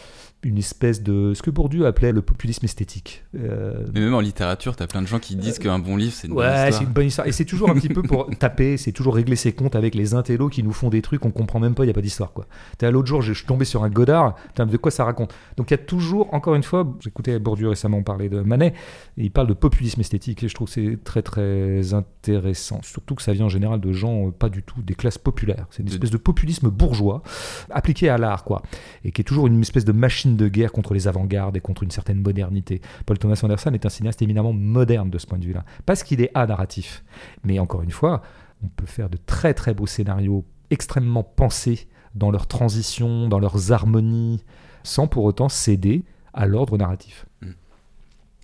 une espèce de ce que Bourdieu appelait le populisme esthétique. Euh, Mais même en littérature, t'as plein de gens qui disent qu'un bon livre, c'est une bonne Ouais, c'est histoire. une bonne histoire. Et c'est toujours un petit peu pour taper, c'est toujours régler ses comptes avec les intellos qui nous font des trucs qu'on comprend même pas, il n'y a pas d'histoire. quoi. T'as l'autre jour, je suis tombé sur un Godard, putain, de quoi ça raconte? Donc il y a toujours, encore une fois, j'écoutais Bourdieu récemment parler de Manet, et il parle de populisme esthétique, et je trouve que c'est très très intéressant. Surtout que ça vient en général de gens euh, pas du tout des classes populaires. C'est une espèce de populisme bourgeois appliqué à l'art, quoi. Et qui est toujours une espèce de machine de guerre contre les avant-gardes et contre une certaine modernité. Paul Thomas Anderson est un cinéaste éminemment moderne de ce point de vue-là. Parce qu'il est a-narratif. Mais encore une fois, on peut faire de très très beaux scénarios extrêmement pensés dans leurs transitions, dans leurs harmonies, sans pour autant céder à l'ordre narratif.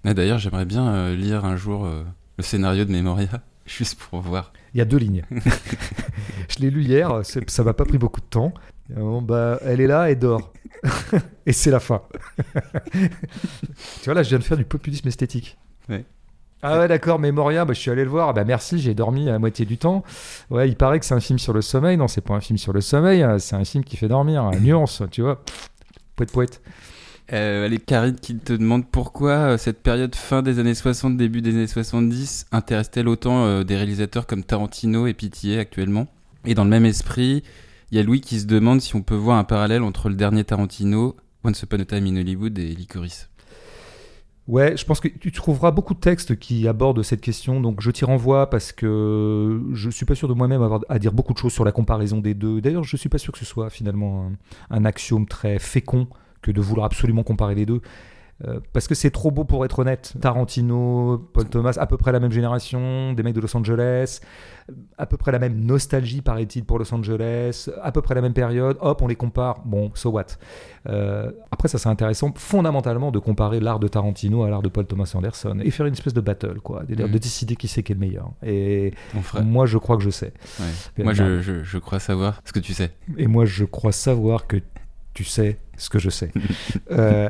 Ah, D'ailleurs, j'aimerais bien euh, lire un jour euh, le scénario de Memoria, juste pour voir. Il y a deux lignes. Je l'ai lu hier, ça m'a pas pris beaucoup de temps. Moment, bah, elle est là et dort. et c'est la fin. tu vois, là, je viens de faire du populisme esthétique. Ouais. Ah ouais, d'accord, Memoria, bah, je suis allé le voir. Ah Bah merci, j'ai dormi à la moitié du temps. Ouais, il paraît que c'est un film sur le sommeil. Non, c'est pas un film sur le sommeil, hein, c'est un film qui fait dormir. Nuance, tu vois. Poète, poète. Euh, allez, Karine qui te demande pourquoi euh, cette période fin des années 60, début des années 70 intéresse-t-elle autant euh, des réalisateurs comme Tarantino et Pitié actuellement? Et dans le même esprit, il y a Louis qui se demande si on peut voir un parallèle entre le dernier Tarantino, Once Upon a Time in Hollywood et Licorice. Ouais, je pense que tu trouveras beaucoup de textes qui abordent cette question, donc je t'y renvoie parce que je suis pas sûr de moi-même à dire beaucoup de choses sur la comparaison des deux. D'ailleurs, je suis pas sûr que ce soit finalement un axiome très fécond que de vouloir absolument comparer les deux. Euh, parce que c'est trop beau pour être honnête. Tarantino, Paul Thomas, à peu près la même génération, des mecs de Los Angeles, à peu près la même nostalgie, paraît-il, pour Los Angeles, à peu près la même période. Hop, on les compare. Bon, so what? Euh, Après, ça c'est intéressant, fondamentalement, de comparer l'art de Tarantino à l'art de Paul Thomas Anderson et faire une espèce de battle, quoi. De, de décider qui c'est qui est le meilleur. Et moi, je crois que je sais. Ouais. Moi, je, je, je crois savoir ce que tu sais. Et moi, je crois savoir que tu sais ce que je sais. Euh,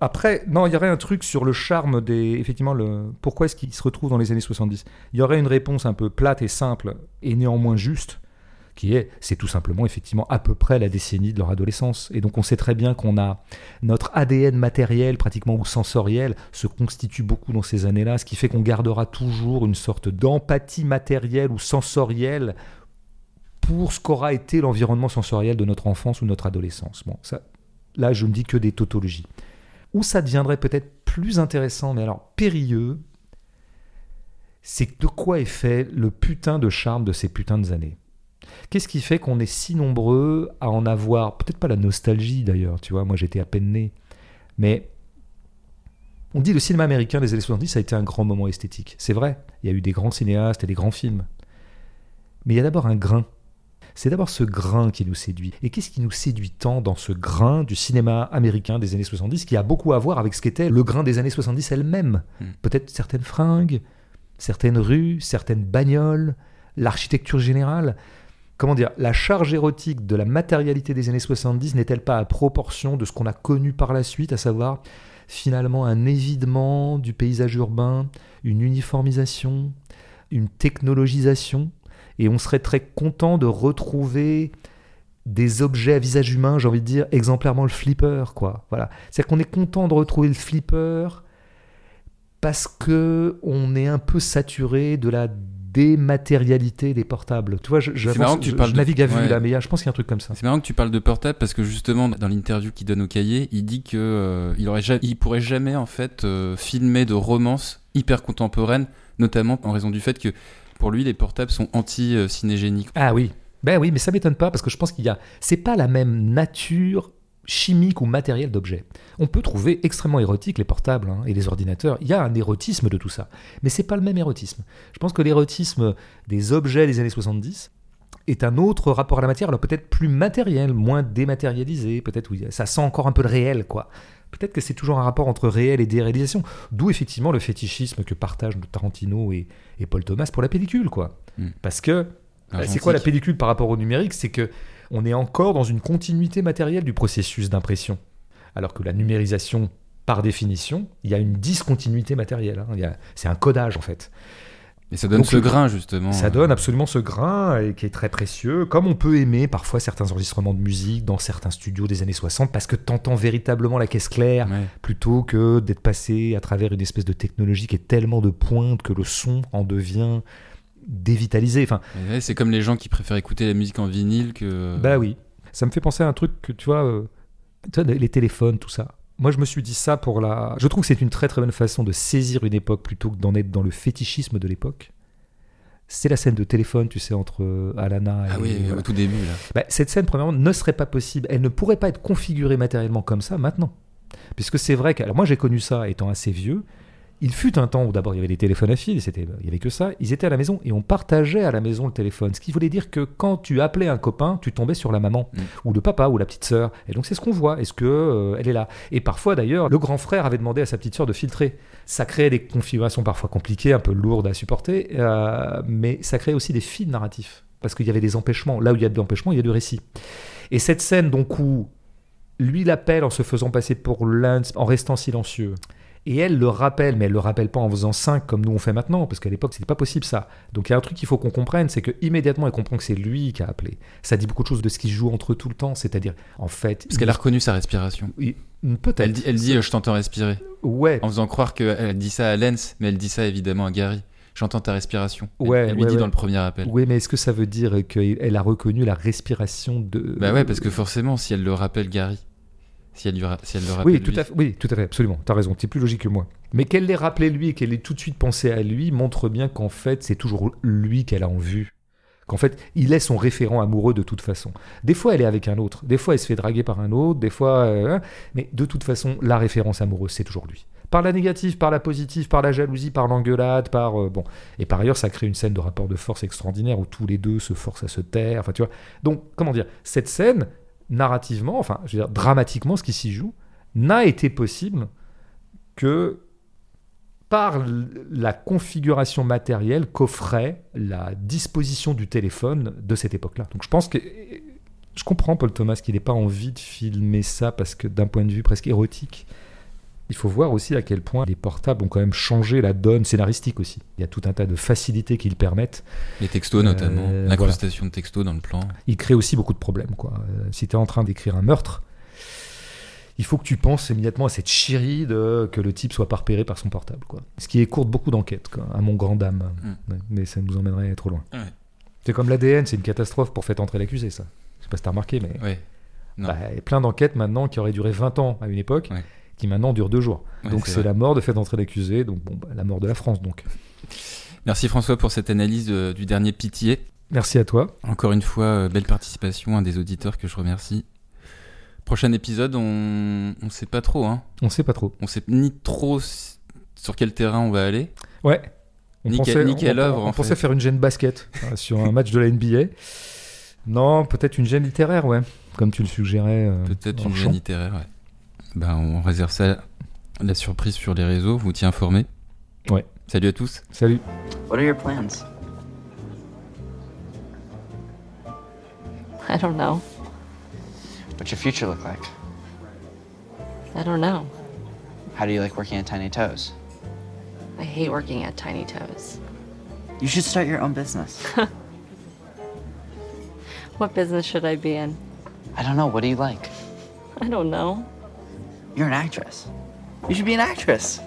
après, non, il y aurait un truc sur le charme des. Effectivement, le, pourquoi est-ce qu'il se retrouve dans les années 70 Il y aurait une réponse un peu plate et simple, et néanmoins juste, qui est c'est tout simplement, effectivement, à peu près la décennie de leur adolescence. Et donc, on sait très bien qu'on a. Notre ADN matériel, pratiquement, ou sensoriel, se constitue beaucoup dans ces années-là, ce qui fait qu'on gardera toujours une sorte d'empathie matérielle ou sensorielle pour ce qu'aura été l'environnement sensoriel de notre enfance ou notre adolescence. Bon, ça, là, je ne dis que des tautologies. Où ça deviendrait peut-être plus intéressant, mais alors périlleux, c'est de quoi est fait le putain de charme de ces putains d'années. Qu'est-ce qui fait qu'on est si nombreux à en avoir, peut-être pas la nostalgie d'ailleurs, tu vois, moi j'étais à peine né, mais on dit le cinéma américain des années 70 ça a été un grand moment esthétique. C'est vrai, il y a eu des grands cinéastes et des grands films. Mais il y a d'abord un grain. C'est d'abord ce grain qui nous séduit. Et qu'est-ce qui nous séduit tant dans ce grain du cinéma américain des années 70 qui a beaucoup à voir avec ce qu'était le grain des années 70 elle-même Hmm. Peut-être certaines fringues, certaines rues, certaines bagnoles, l'architecture générale. Comment dire La charge érotique de la matérialité des années 70 n'est-elle pas à proportion de ce qu'on a connu par la suite, à savoir finalement un évidement du paysage urbain, une uniformisation, une technologisation? Et on serait très content de retrouver des objets à visage humain, j'ai envie de dire exemplairement le flipper, quoi. Voilà. C'est-à-dire qu'on est content de retrouver le flipper parce que on est un peu saturé de la dématérialité des portables. Tu vois, je, que tu je- je de- navigue à vue ouais. là, mais je pense qu'il y a un truc comme ça. C'est marrant que tu parles de portable parce que justement dans l'interview qu'il donne au cahier, il dit que euh, il aurait ja- il pourrait jamais en fait euh, filmer de romances hyper contemporaines, notamment en raison du fait que pour lui les portables sont anti-cinégéniques. Ah oui. Ben oui, mais ça m'étonne pas parce que je pense qu'il y a. C'est pas la même nature chimique ou matérielle d'objets. On peut trouver extrêmement érotiques les portables hein, et les ordinateurs. Il y a un érotisme de tout ça, mais c'est pas le même érotisme. Je pense que l'érotisme des objets des années 70 est un autre rapport à la matière, alors peut-être plus matériel, moins dématérialisé, peut-être oui, ça sent encore un peu le réel, quoi. Peut-être que c'est toujours un rapport entre réel et déréalisation, d'où effectivement le fétichisme que partagent Tarantino et, et Paul Thomas pour la pellicule, quoi. Hmm. Parce que bah, c'est quoi la pellicule par rapport au numérique? C'est que on est encore dans une continuité matérielle du processus d'impression, alors que la numérisation, par définition, il y a une discontinuité matérielle. hein. C'est un codage en fait. Et ça donne Donc, ce grain justement. Ça donne absolument ce grain et qui est très précieux, comme on peut aimer parfois certains enregistrements de musique dans certains studios des années 60, parce que t'entends véritablement la caisse claire, ouais. plutôt que d'être passé à travers une espèce de technologie qui est tellement de pointe que le son en devient dévitalisé. Enfin, ouais, c'est comme les gens qui préfèrent écouter la musique en vinyle que. Bah oui. Ça me fait penser à un truc que tu vois, euh, tu vois, les téléphones, tout ça. Moi, je me suis dit ça pour la. Je trouve que c'est une très très bonne façon de saisir une époque plutôt que d'en être dans le fétichisme de l'époque. C'est la scène de téléphone, tu sais, entre euh, Alana et. Ah oui, voilà. au tout début là. Bah, cette scène, premièrement, ne serait pas possible. Elle ne pourrait pas être configurée matériellement comme ça maintenant. Puisque c'est vrai que. Alors, moi, j'ai connu ça étant assez vieux. Il fut un temps où d'abord il y avait des téléphones à fil, c'était, il y avait que ça. Ils étaient à la maison et on partageait à la maison le téléphone. Ce qui voulait dire que quand tu appelais un copain, tu tombais sur la maman Mm. ou le papa ou la petite sœur. Et donc c'est ce qu'on voit. Est-ce que euh, elle est là? Et parfois d'ailleurs, le grand frère avait demandé à sa petite sœur de filtrer. Ça créait des configurations parfois compliquées, un peu lourdes à supporter, euh, mais ça créait aussi des fils narratifs parce qu'il y avait des empêchements. Là où il y a de l'empêchement, il y a du récit. Et cette scène donc où lui l'appelle en se faisant passer pour l'un, en restant silencieux. Et elle le rappelle, mais elle le rappelle pas en faisant 5 comme nous on fait maintenant, parce qu'à l'époque c'était pas possible ça. Donc il y a un truc qu'il faut qu'on comprenne, c'est que immédiatement elle comprend que c'est lui qui a appelé. Ça dit beaucoup de choses de ce qui se joue entre eux tout le temps, c'est-à-dire en fait. Parce qu'elle a reconnu sa respiration. il- Peut-être. Elle dit, elle dit je t'entends respirer. Ouais. En faisant croire qu'elle dit ça à Lens, mais elle dit ça évidemment à Gary. J'entends ta respiration. Ouais, elle, lui ouais, dit ouais. dans le premier appel. Ouais, mais est-ce que ça veut dire qu'elle a reconnu la respiration de. Bah ouais, parce que forcément, si elle le rappelle Gary, si elle, lui ra- si elle le rappelle. Oui, tout lui- à fait, oui, tout à fait, absolument. T'as raison, t'es plus logique que moi. Mais qu'elle l'ait rappelé lui et qu'elle ait tout de suite pensé à lui montre bien qu'en fait, c'est toujours lui qu'elle a en vue. Qu'en fait, il est son référent amoureux de toute façon. Des fois, elle est avec un autre. Des fois, elle se fait draguer par un autre. Des fois. euh, mais de toute façon, la référence amoureuse, c'est toujours lui. Par la négative, par la positive, par la jalousie, par l'engueulade, par. euh, bon. Et par ailleurs, ça crée une scène de rapport de force extraordinaire où tous les deux se forcent à se taire. Enfin, tu vois. Donc, comment dire? Cette scène, narrativement, enfin, je veux dire, dramatiquement, ce qui s'y joue, n'a été possible que par la configuration matérielle qu'offrait la disposition du téléphone de cette époque-là. Donc je pense que je comprends Paul Thomas qu'il n'ait pas envie de filmer ça parce que d'un point de vue presque érotique, il faut voir aussi à quel point les portables ont quand même changé la donne scénaristique aussi. Il y a tout un tas de facilités qui le permettent. Les textos notamment, Euh, l'incrustation de textos dans le plan. Il crée aussi beaucoup de problèmes. Quoi. Euh, si tu es en train d'écrire un meurtre, il faut que tu penses immédiatement à cette chérie de que le type soit pas repéré par son portable. Quoi. Ce qui écourte beaucoup d'enquêtes, à mon grand dame. Mm. Ouais, Mais ça nous emmènerait trop loin. Ouais. C'est comme l'ADN, c'est une catastrophe pour faire entrer l'accusé, ça. Je sais pas si t'as remarqué, mais Ouais. Bah, il y a plein d'enquêtes maintenant qui auraient duré 20 ans à une époque, Ouais. Qui maintenant durent deux jours. Ouais, donc c'est la mort de fait entrer l'accusé, donc bon, bah, la mort de la France. Donc Merci François pour cette analyse du dernier Pitié. merci à toi. Encore une fois, euh, belle participation, un des auditeurs que je remercie. Prochain épisode, on on sait pas trop, hein. On sait pas trop. On sait ni trop sur quel terrain on va aller. Ouais. On Ni pensait, quelle- ni quelle on- œuvre, on en pensait faire une gêne basket euh, sur un match de la NBA. Non, peut-être une gêne littéraire, ouais, comme tu le suggérais. euh, Peut-être une chant. gêne littéraire, ouais. Ben, on réserve ça, la surprise sur les réseaux, vous tient informé. Ouais. Salut à tous. Salut. What are your plans? I don't know. What's your future look like? I don't know. How do you like working at Tiny Toes? I hate working at Tiny Toes. You should start your own business. What business should I be in? I don't know. What do you like? I don't know. You're an actress. You should be an actress.